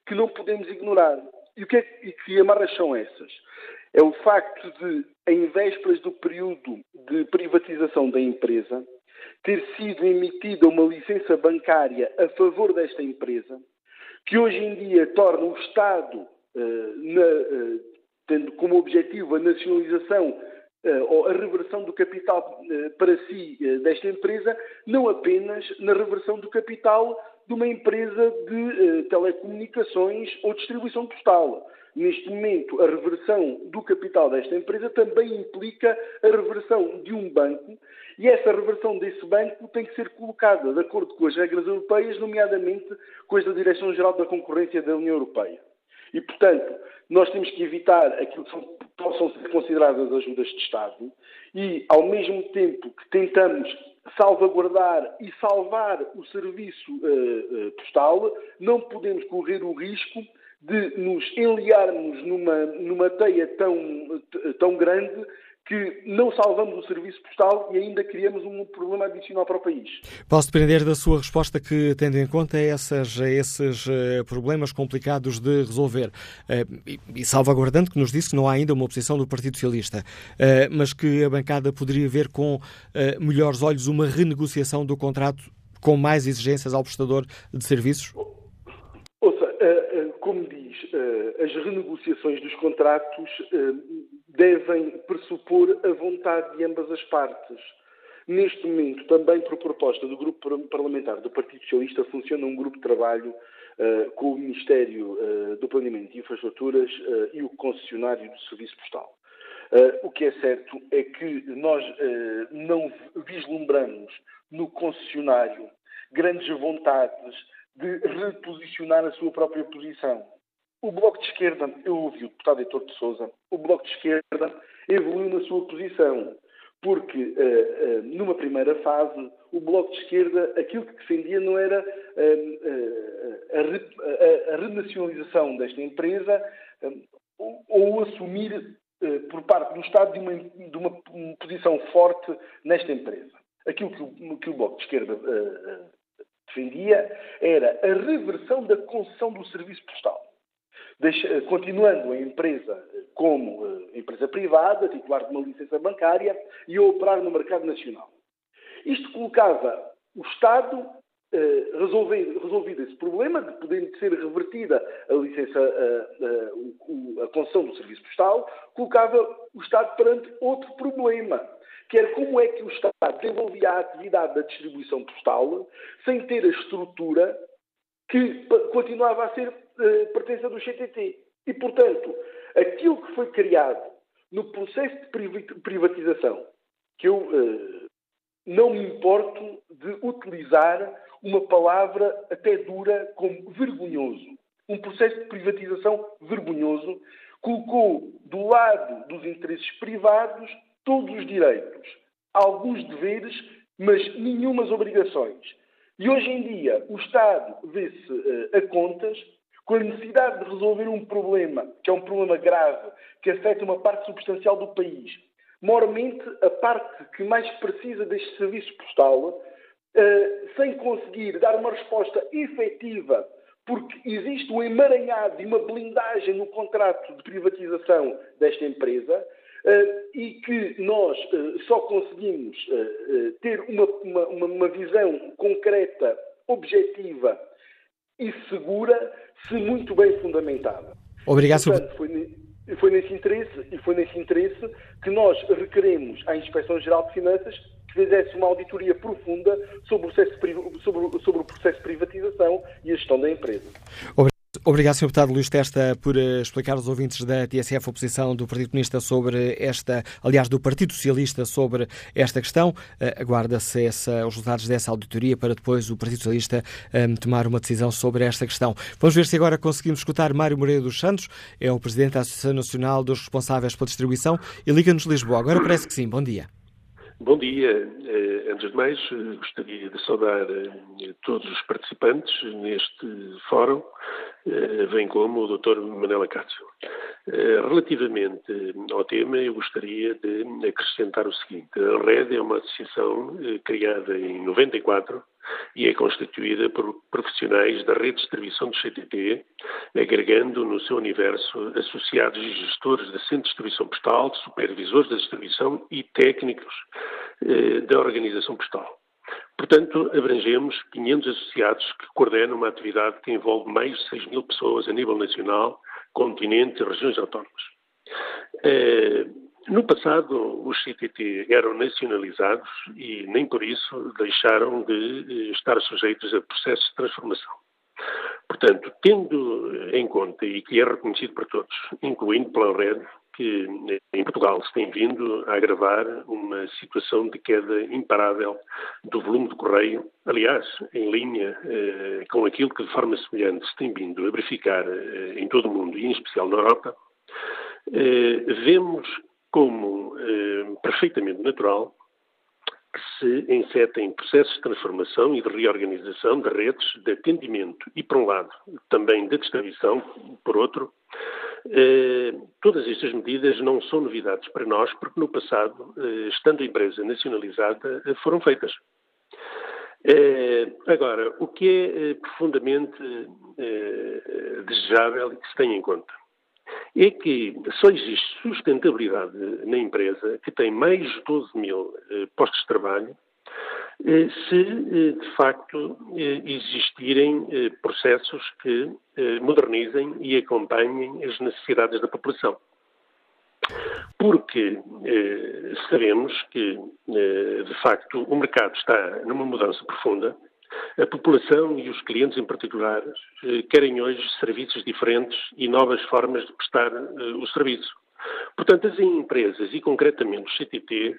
[SPEAKER 17] que não podemos ignorar. E, o que, é, e que amarras são essas? É o facto de, em vésperas do período de privatização da empresa, ter sido emitida uma licença bancária a favor desta empresa, que hoje em dia torna o Estado, eh, na, eh, tendo como objetivo a nacionalização eh, ou a reversão do capital para si desta empresa, não apenas na reversão do capital de uma empresa de telecomunicações ou distribuição postal. Neste momento, a reversão do capital desta empresa também implica a reversão de um banco e essa reversão desse banco tem que ser colocada de acordo com as regras europeias, nomeadamente com as da Direção-Geral da Concorrência da União Europeia. E, portanto, nós temos que evitar aquilo que são, possam ser consideradas ajudas de Estado e, ao mesmo tempo que tentamos salvaguardar e salvar o serviço uh, uh, postal, não podemos correr o risco de nos enliarmos numa, numa teia tão, tão grande que não salvamos o serviço postal e ainda criamos um problema adicional para o país.
[SPEAKER 2] Posso depender da sua resposta que, tendo em conta essas, esses uh, problemas complicados de resolver, uh, e, salvaguardando que nos disse que não há ainda uma oposição do Partido Socialista, uh, mas que a bancada poderia ver com melhores olhos uma renegociação do contrato com mais exigências ao prestador de serviços?
[SPEAKER 17] Ouça, como diz, as renegociações dos contratos devem pressupor a vontade de ambas as partes. Neste momento, também por proposta do Grupo Parlamentar do Partido Socialista, funciona um grupo de trabalho uh, com o Ministério uh, do Planeamento e Infraestruturas uh, e o concessionário do Serviço Postal. o que é certo é que nós não vislumbramos no concessionário grandes vontades de reposicionar a sua própria posição. O Bloco de Esquerda, eu ouvi o deputado Heitor de Souza, o Bloco de Esquerda evoluiu na sua posição, porque uh, uh, numa primeira fase o Bloco de Esquerda aquilo que defendia não era uh, a, re, a, a, renacionalização desta empresa ou, ou, assumir por parte do Estado de uma, de uma, posição forte nesta empresa. Aquilo que o, que o Bloco de Esquerda defendia era a reversão da concessão do serviço postal deixa, continuando a empresa como uh, empresa privada, titular de uma licença bancária e a operar no mercado nacional. Isto colocava o Estado, uh, resolver, resolvido esse problema, de poder ser revertida a licença, uh, a concessão do serviço postal, colocava o Estado perante outro problema, que era como é que o Estado desenvolvia a atividade da distribuição postal sem ter a estrutura que continuava a ser uh, pertença do CTT. E, portanto, aquilo que foi criado no processo de privatização, que eu uh, não me importo de utilizar uma palavra até dura como vergonhoso. Um processo de privatização vergonhoso colocou do lado dos interesses privados todos os direitos, alguns deveres, mas nenhumas obrigações. E hoje em dia o Estado vê-se uh, a contas com a necessidade de resolver um problema, que é um problema grave, que afeta uma parte substancial do país. Mormente a parte que mais precisa deste serviço postal, uh, sem conseguir dar uma resposta efetiva, porque existe um emaranhado e uma blindagem no contrato de privatização desta empresa, Uh, e que nós uh, só conseguimos ter uma, uma, uma, visão concreta, objetiva e segura, se muito bem fundamentada.
[SPEAKER 2] Obrigado,
[SPEAKER 17] Portanto, foi, foi, nesse interesse e foi nesse interesse que nós requeremos à Inspeção Geral de Finanças que fizesse uma auditoria profunda sobre o processo, sobre, sobre o processo de privatização e a gestão da empresa.
[SPEAKER 2] Obrigado. Obrigado, Sr. Deputado Luís Testa, por eh, explicar aos ouvintes da TSF a posição do Partido Comunista sobre esta, aliás, do Partido Socialista sobre esta questão. Eh, aguarda-se os resultados dessa auditoria para depois o Partido Socialista um, eh, tomar uma decisão sobre esta questão. Vamos ver se agora conseguimos escutar Mário Moreira dos Santos, é o Presidente da Associação Nacional dos Responsáveis pela Distribuição e Liga-nos Lisboa. Agora parece que sim. Bom dia.
[SPEAKER 18] Bom dia. Antes de mais, gostaria de saudar todos os participantes neste fórum eh, vem como o Dr. Manela Cássio. Eh, relativamente ao tema, eu gostaria de acrescentar o seguinte. A RED é uma associação eh, criada em 94 e é constituída por profissionais da rede de distribuição do CTT, agregando no seu universo associados e gestores da centro de distribuição postal, supervisores da distribuição e técnicos da organização postal. Portanto, abrangemos 500 associados que coordenam uma atividade que envolve mais de 6 mil pessoas a nível nacional, continente e regiões autónomas. Eh, no passado, os CTT eram nacionalizados e nem por isso deixaram de eh, estar sujeitos a processos de transformação. Portanto, tendo em conta, e que é reconhecido por todos, incluindo pela rede, que em Portugal se tem vindo a agravar uma situação de queda imparável do volume do correio, aliás, em linha eh, com aquilo que de forma semelhante se tem vindo a verificar eh, em todo o mundo e em especial na Europa, eh, vemos como eh, perfeitamente natural que se insetem processos de transformação e de reorganização de redes de atendimento e, por um lado, também de distribuição, por outro. Eh, todas estas medidas não são novidades para nós, porque no passado, eh, estando a empresa nacionalizada, eh, foram feitas. agora, o que é profundamente desejável e que se tenha em conta? É que só existe sustentabilidade na empresa, que tem mais de 12 mil eh, postos de trabalho, eh, se eh, de facto existirem processos que modernizem e acompanhem as necessidades da população. Porque sabemos que, de facto, o mercado está numa mudança profunda a população e os clientes em particular eh, querem hoje serviços diferentes e novas formas de prestar eh, o serviço. Portanto, as empresas e concretamente o CTT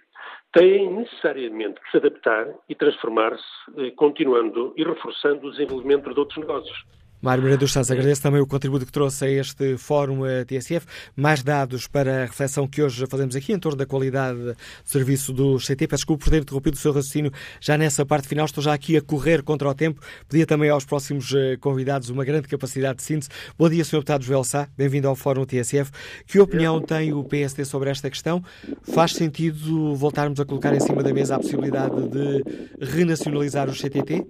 [SPEAKER 18] têm necessariamente que se adaptar e transformar-se, eh, continuando e reforçando o desenvolvimento de outros negócios.
[SPEAKER 2] Mário Moreira dos Santos, agradeço também o contributo que trouxe a este Fórum a TSF. Mais dados para a reflexão que hoje fazemos aqui em torno da qualidade do serviço do CT. Peço desculpa por ter interrompido o seu raciocínio já nessa parte final. Estou já aqui a correr contra o tempo. Pedia também aos próximos eh, convidados uma grande capacidade de síntese. Bom dia, Sr. Deputado Joel Sá. Bem-vindo ao Fórum TSF. Que opinião tem o PSD sobre esta questão? Faz sentido voltarmos a colocar em cima da mesa a possibilidade de renacionalizar o CTT?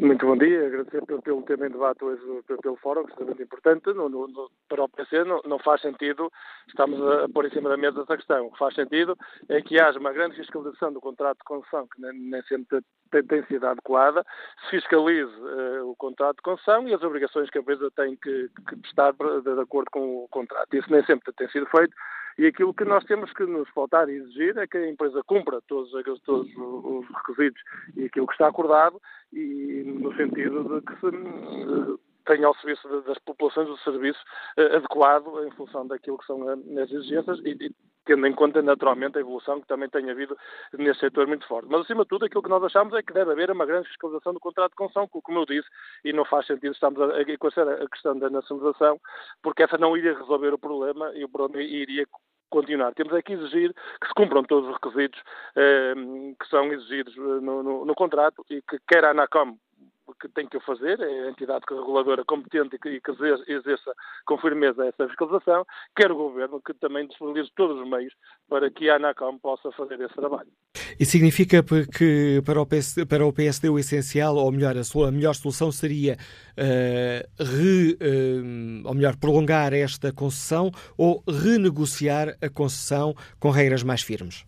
[SPEAKER 15] Muito bom dia, agradecer pelo, pelo tema em debate hoje pelo fórum, que é extremamente importante. No, no, para o PC não, não, faz sentido, estamos a, a pôr em cima da mesa essa questão. O que faz sentido é que haja uma grande fiscalização do contrato de concessão, que nem, nem sempre tem, tem sido adequada, se fiscalize uh, o contrato de concessão e as obrigações que a empresa tem que, que prestar de, de acordo com o contrato. Isso nem sempre tem sido feito e aquilo que nós temos que nos faltar exigir é que a empresa cumpra todos, todos os requisitos e aquilo que está acordado, e no sentido de que se tenha ao serviço das populações o serviço eh, adequado em função daquilo que são as exigências e, tendo em conta naturalmente a evolução que também tem havido nesse setor muito forte. Mas acima de tudo aquilo que nós achamos é que deve haver uma grande fiscalização do contrato de concessão, como eu disse, e não faz sentido estamos a equacionar a questão da nacionalização, porque essa não iria resolver o problema e o problema iria continuar. Temos aqui exigir que se cumpram todos os requisitos eh, que são exigidos no, no, no, contrato e que quer a ANACOM que tem que o fazer, é a entidade reguladora competente e que, exerça com firmeza essa fiscalização, quer o Governo que também disponibilize todos os meios para que a ANACOM possa fazer esse trabalho.
[SPEAKER 2] E significa que para o, PSD, para o PSD o essencial, ou melhor, a, sua, a melhor solução seria uh, re, uh, ou melhor, prolongar esta concessão ou renegociar a concessão com regras mais firmes?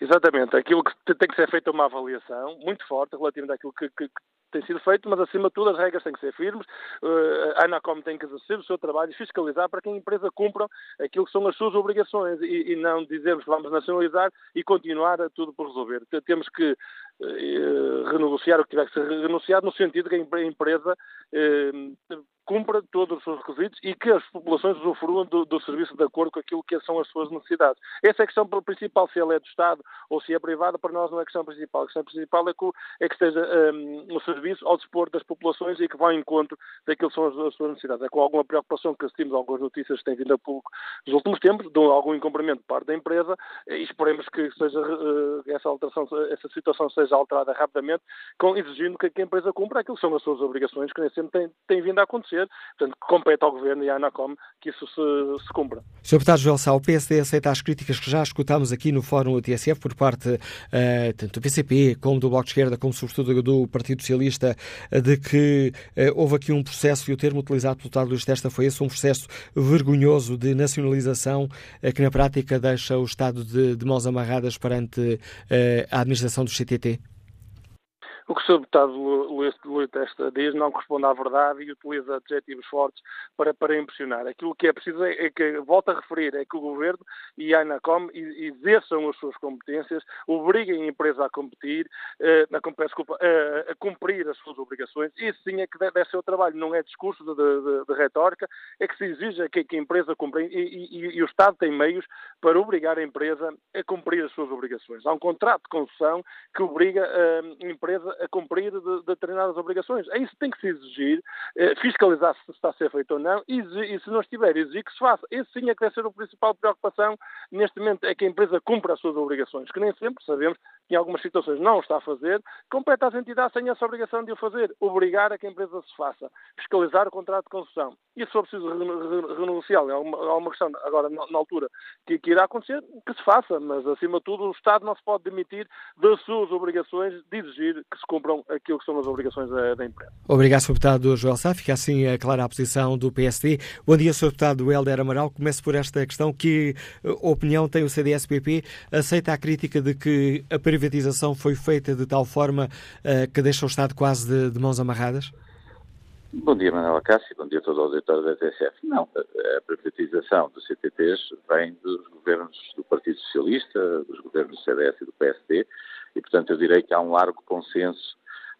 [SPEAKER 15] Exatamente, aquilo que tem que ser feita uma avaliação muito forte relativamente àquilo que, que, tem sido feito, mas acima de tudo as regras têm que ser firmes. Uh, a Anacom tem que exercer o seu trabalho e fiscalizar para que a empresa cumpra aquilo que são as suas obrigações e, e não dizermos vamos nacionalizar e continuar a tudo por resolver. Temos que uh, renegociar o que tiver que ser renegociado no sentido que a empresa uh, cumpra todos os seus requisitos e que as populações usufruam do, do, serviço de acordo com aquilo que são as suas necessidades. Essa é a questão principal, se ela é do Estado ou se é privada, para nós não é a questão principal. A questão principal é que, é que esteja um, o serviço ao dispor das populações e que vá ao encontro daquilo que são as, as, suas necessidades. É com alguma preocupação que assistimos a algumas notícias que têm vindo a público nos últimos tempos, de algum incumprimento de parte da empresa e esperemos que seja, uh, essa alteração, essa situação seja alterada rapidamente, com, exigindo que, que a empresa cumpra aquilo que são as suas obrigações, que nem sempre têm, têm vindo a acontecer acontecer. Portanto, compete ao Governo e à ANACOM que isso se, se cumpra.
[SPEAKER 2] Sr. Deputado Joel Sá, o PSD aceita as críticas que já escutámos aqui no Fórum TSF por parte uh, tanto do PCP como do Bloco de Esquerda, como sobretudo do Partido Socialista, uh, de que uh, houve aqui um processo, e o termo utilizado pelo deputado Luís Testa foi esse, um processo vergonhoso de nacionalização que na prática deixa o Estado de, de mãos amarradas perante a administração do CTT?
[SPEAKER 15] O que o Sr. Deputado Luís, Testa diz não corresponde à verdade e utiliza adjetivos fortes para, para impressionar. Aquilo que é preciso é, é que, volto a referir, é que o Governo e a ANACOM exerçam as suas competências, obriguem a empresa a competir, eh, a, desculpa, a, a, cumprir as suas obrigações. Isso sim é que deve ser o trabalho, não é discurso de, de, de retórica, é que se exija que, que a empresa cumpra e, e, e, o Estado tem meios para obrigar a empresa a cumprir as suas obrigações. Há um contrato de concessão que obriga a empresa a cumprir de, determinadas obrigações. É isso que tem que se exigir, eh, fiscalizar se está a ser feito ou não e, e se não estiver, exigir que se faça. Esse sim é que deve ser a principal preocupação neste momento, é que a empresa cumpra as suas obrigações, que nem sempre sabemos em algumas situações não está a fazer, compete às entidades sem essa obrigação de o fazer, obrigar a que a empresa se faça, fiscalizar o contrato de concessão. E se for preciso renunciar, há uma, há uma questão agora na, altura que, que, irá acontecer, que se faça, mas acima de tudo o Estado não se pode demitir das suas obrigações de exigir que se cumpram aquilo que são as obrigações da, da empresa.
[SPEAKER 2] Obrigado, Sr. Deputado Joel Sá. Fica assim clara a posição do PSD. Bom dia, Sr. Deputado Helder Amaral. Começo por esta questão. Que eh, opinião tem o CDS-PP? Aceita a crítica de que a privatização foi feita de tal forma uh, que deixa o Estado quase de, de mãos amarradas?
[SPEAKER 19] Bom dia, Manuela Cássio, bom dia a todos os auditores da TSF. Não, a privatização dos CTTs vem dos governos do Partido Socialista, dos governos do CDS e do PSD, e, portanto, eu direi que há um largo consenso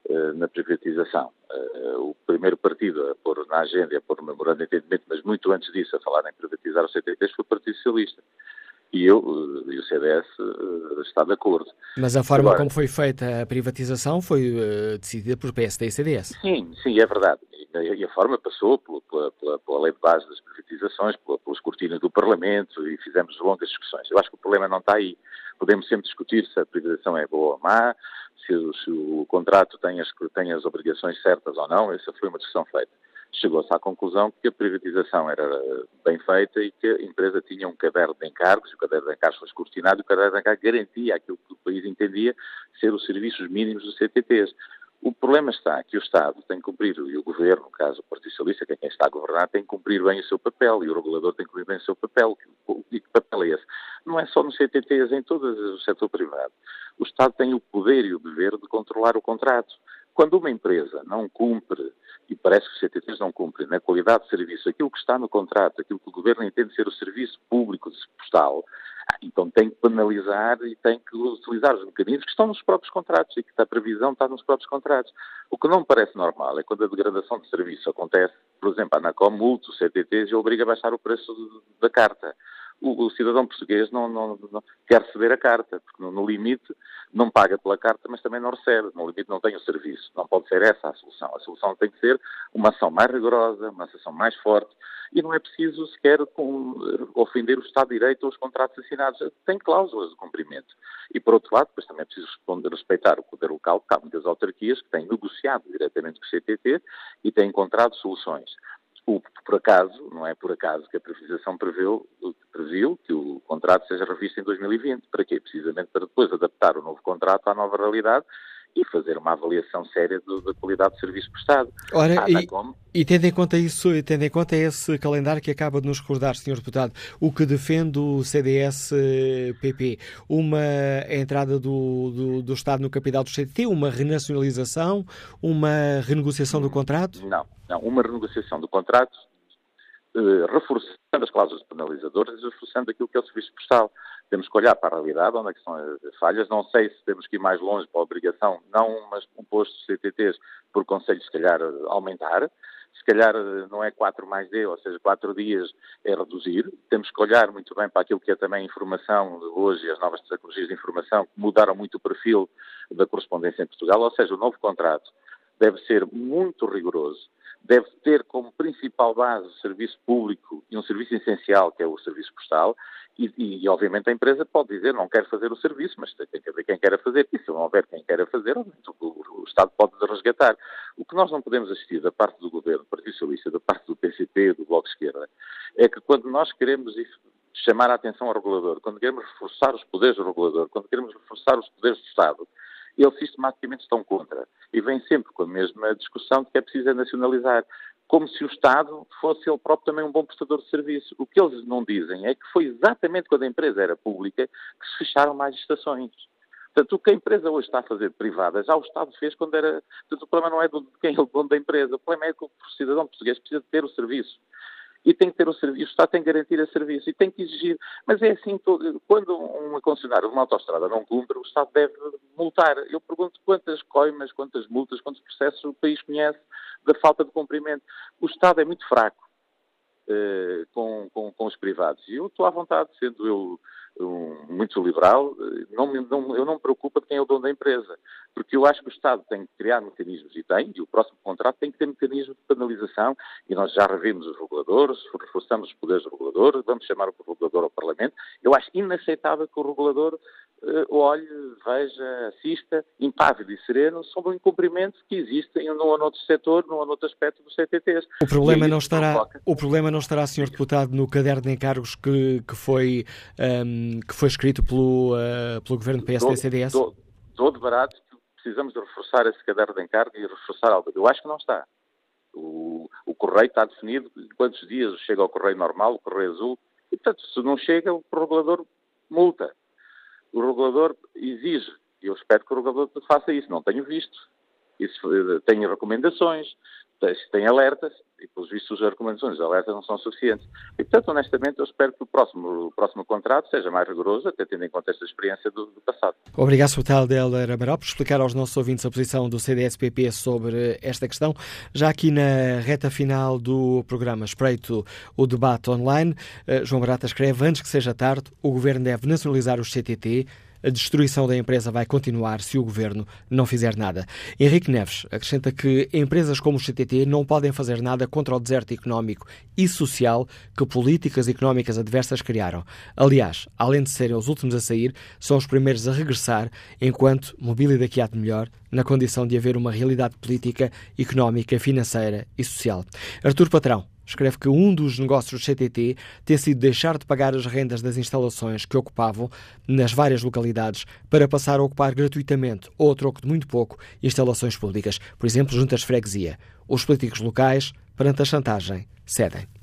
[SPEAKER 19] uh, na privatização. Uh, o primeiro partido a pôr na agenda, a pôr no memorando de entendimento, mas muito antes disso, a falar em privatizar os CTTs, foi o Partido Socialista. E eu uh, e o CDS está de acordo.
[SPEAKER 2] Mas a forma Agora, como foi feita a privatização foi decidida por PSD e CDS.
[SPEAKER 19] Sim, sim, é verdade. E a forma passou pela, pela, pela lei de base das privatizações, pela, pelas cortinas do Parlamento e fizemos longas discussões. Eu acho que o problema não está aí. Podemos sempre discutir se a privatização é boa ou má, se, se o contrato tem as, tem as obrigações certas ou não. Essa foi uma discussão feita. Chegou-se à conclusão que a privatização era bem feita e que a empresa tinha um caderno de encargos, o caderno de encargos foi escrutinado e o caderno de encargos garantia aquilo que o país entendia ser os serviços mínimos dos CTTs. O problema está que o Estado tem que cumprir, e o Governo, no caso o Partido Socialista, que é quem está a governar, tem que cumprir bem o seu papel, e o regulador tem que cumprir bem o seu papel. E que papel é esse? Não é só no CTTs, em todo o setor privado. O Estado tem o poder e o dever de controlar o contrato. Quando uma empresa não cumpre, e parece que os CTTs não cumprem, na qualidade de serviço, aquilo que está no contrato, aquilo que o Governo entende ser o serviço público postal, então tem que penalizar e tem que utilizar os mecanismos que estão nos próprios contratos e que a previsão está nos próprios contratos. O que não me parece normal é quando a degradação de serviço acontece, por exemplo, a Anacom multa o CTT e obriga a baixar o preço da carta. O, o cidadão português não, não, não, quer receber a carta, porque no, no, limite não paga pela carta, mas também não recebe. No limite não tem o serviço. Não pode ser essa a solução. A solução tem que ser uma ação mais rigorosa, uma ação mais forte, e não é preciso sequer com, ofender o Estado de Direito ou os contratos assinados. Tem cláusulas de cumprimento. E, por outro lado, depois também é preciso respeitar o poder local, porque há muitas autarquias que têm negociado diretamente com o CTT e têm encontrado soluções. O, por acaso, não é por acaso que a privatização previu, que o contrato seja revisto em 2020. Para quê? Precisamente para depois adaptar o novo contrato à nova realidade e fazer uma avaliação séria do, da qualidade do serviço prestado.
[SPEAKER 2] Ora, e, e tendo em conta isso, e tendo em conta esse calendário que acaba de nos recordar, Sr. Deputado, o que defende o CDS-PP, uma entrada do, do, do, Estado no capital do CTT, uma renacionalização, uma renegociação do contrato?
[SPEAKER 19] Não, não, uma renegociação do contrato eh, reforçando as cláusulas penalizadoras e reforçando aquilo que é o serviço postal. Temos que olhar para a realidade, onde é que são as falhas. Não sei se temos que ir mais longe para a obrigação, não, mas um posto de CTTs por conselho, se calhar, aumentar. Se calhar não é 4 mais D, ou seja, 4 dias é reduzir. Temos que olhar muito bem para aquilo que é também a informação hoje, as novas tecnologias de informação, que mudaram muito o perfil da correspondência em Portugal. Ou seja, o novo contrato deve ser muito rigoroso deve ter como principal base o serviço público e um serviço essencial, que é o serviço postal, e, e, obviamente a empresa pode dizer não quer fazer o serviço, mas tem que haver quem queira fazer, e se não houver quem queira fazer, o, o, o Estado pode resgatar. O que nós não podemos assistir da parte do Governo, do Partido Socialista, da parte do PCP, do Bloco de Esquerda, é que quando nós queremos chamar a atenção ao regulador, quando queremos reforçar os poderes do regulador, quando queremos reforçar os poderes do Estado, eles sistematicamente estão contra. E vêm sempre com a mesma discussão de que é preciso nacionalizar. Como se o Estado fosse ele próprio também um bom prestador de serviço. O que eles não dizem é que foi exatamente quando a empresa era pública que se fecharam mais estações. Portanto, o que a empresa hoje está a fazer privada, já o Estado fez quando era. Portanto, o problema não é de quem é o dono da empresa, o problema é que o cidadão português precisa ter o serviço e tem que ter o serviço, o Estado tem que garantir esse serviço e tem que exigir. Mas é assim, quando um concessionário de uma autostrada não cumpre, o Estado deve multar. Eu pergunto quantas coimas, quantas multas, quantos processos o país conhece da falta de cumprimento. O Estado é muito fraco uh, com, com, com, os privados. E eu estou à vontade, sendo eu um, muito liberal, eh, não, não, eu não me preocupo de quem é o dono da empresa, porque eu acho que o Estado tem que criar mecanismos, e tem, e o próximo contrato tem que ter mecanismos de penalização, e nós já revimos os reguladores, reforçamos os poderes do regulador, vamos chamar o regulador ao Parlamento. Eu acho inaceitável que o regulador uh, olhe, veja, assista, impávido e sereno, sobre o incumprimento que existem num ou noutro setor, num ou noutro aspecto dos CTTs.
[SPEAKER 2] O problema, não estará, o problema não estará, Sr. Deputado, no caderno de encargos que, que foi... Um, que foi escrito pelo, uh, pelo governo PSD-CDS?
[SPEAKER 19] Todo, barato que precisamos de reforçar esse caderno de encargo e reforçar algo. Eu acho que não está. O, o correio está definido quantos dias chega ao correio normal, o correio azul, e portanto, se não chega, o regulador multa. O regulador exige, e eu espero que o regulador faça isso. Não tenho visto. Isso, eh, tenho recomendações, tem alertas e, pelos vistos, as recomendações de alertas não são suficientes. E, portanto, honestamente, eu espero que o próximo, o próximo contrato seja mais rigoroso, até tendo em conta esta experiência do, do passado.
[SPEAKER 2] Obrigado, Sr. Helder Amaral, por explicar aos nossos ouvintes a posição do CDS-PP sobre esta questão. Já aqui na reta final do programa Espreito o debate online, eh, João Barata escreve, antes que seja tarde, o Governo deve nacionalizar os CTT, a destruição da empresa vai continuar se o governo não fizer nada. Henrique Neves acrescenta que empresas como o CTT não podem fazer nada contra o deserto económico e social que políticas económicas adversas criaram. Aliás, além de serem os últimos a sair, são os primeiros a regressar, enquanto, mobília daqui há de melhor, na condição de haver uma realidade política, económica, financeira e social. Artur Patrão escreve que um dos negócios do CTT tem sido deixar de pagar as rendas das instalações que ocupavam nas várias localidades para passar a ocupar gratuitamente ou a troco de muito pouco instalações públicas, por exemplo, juntas de freguesia. Os políticos locais, perante a chantagem, cedem.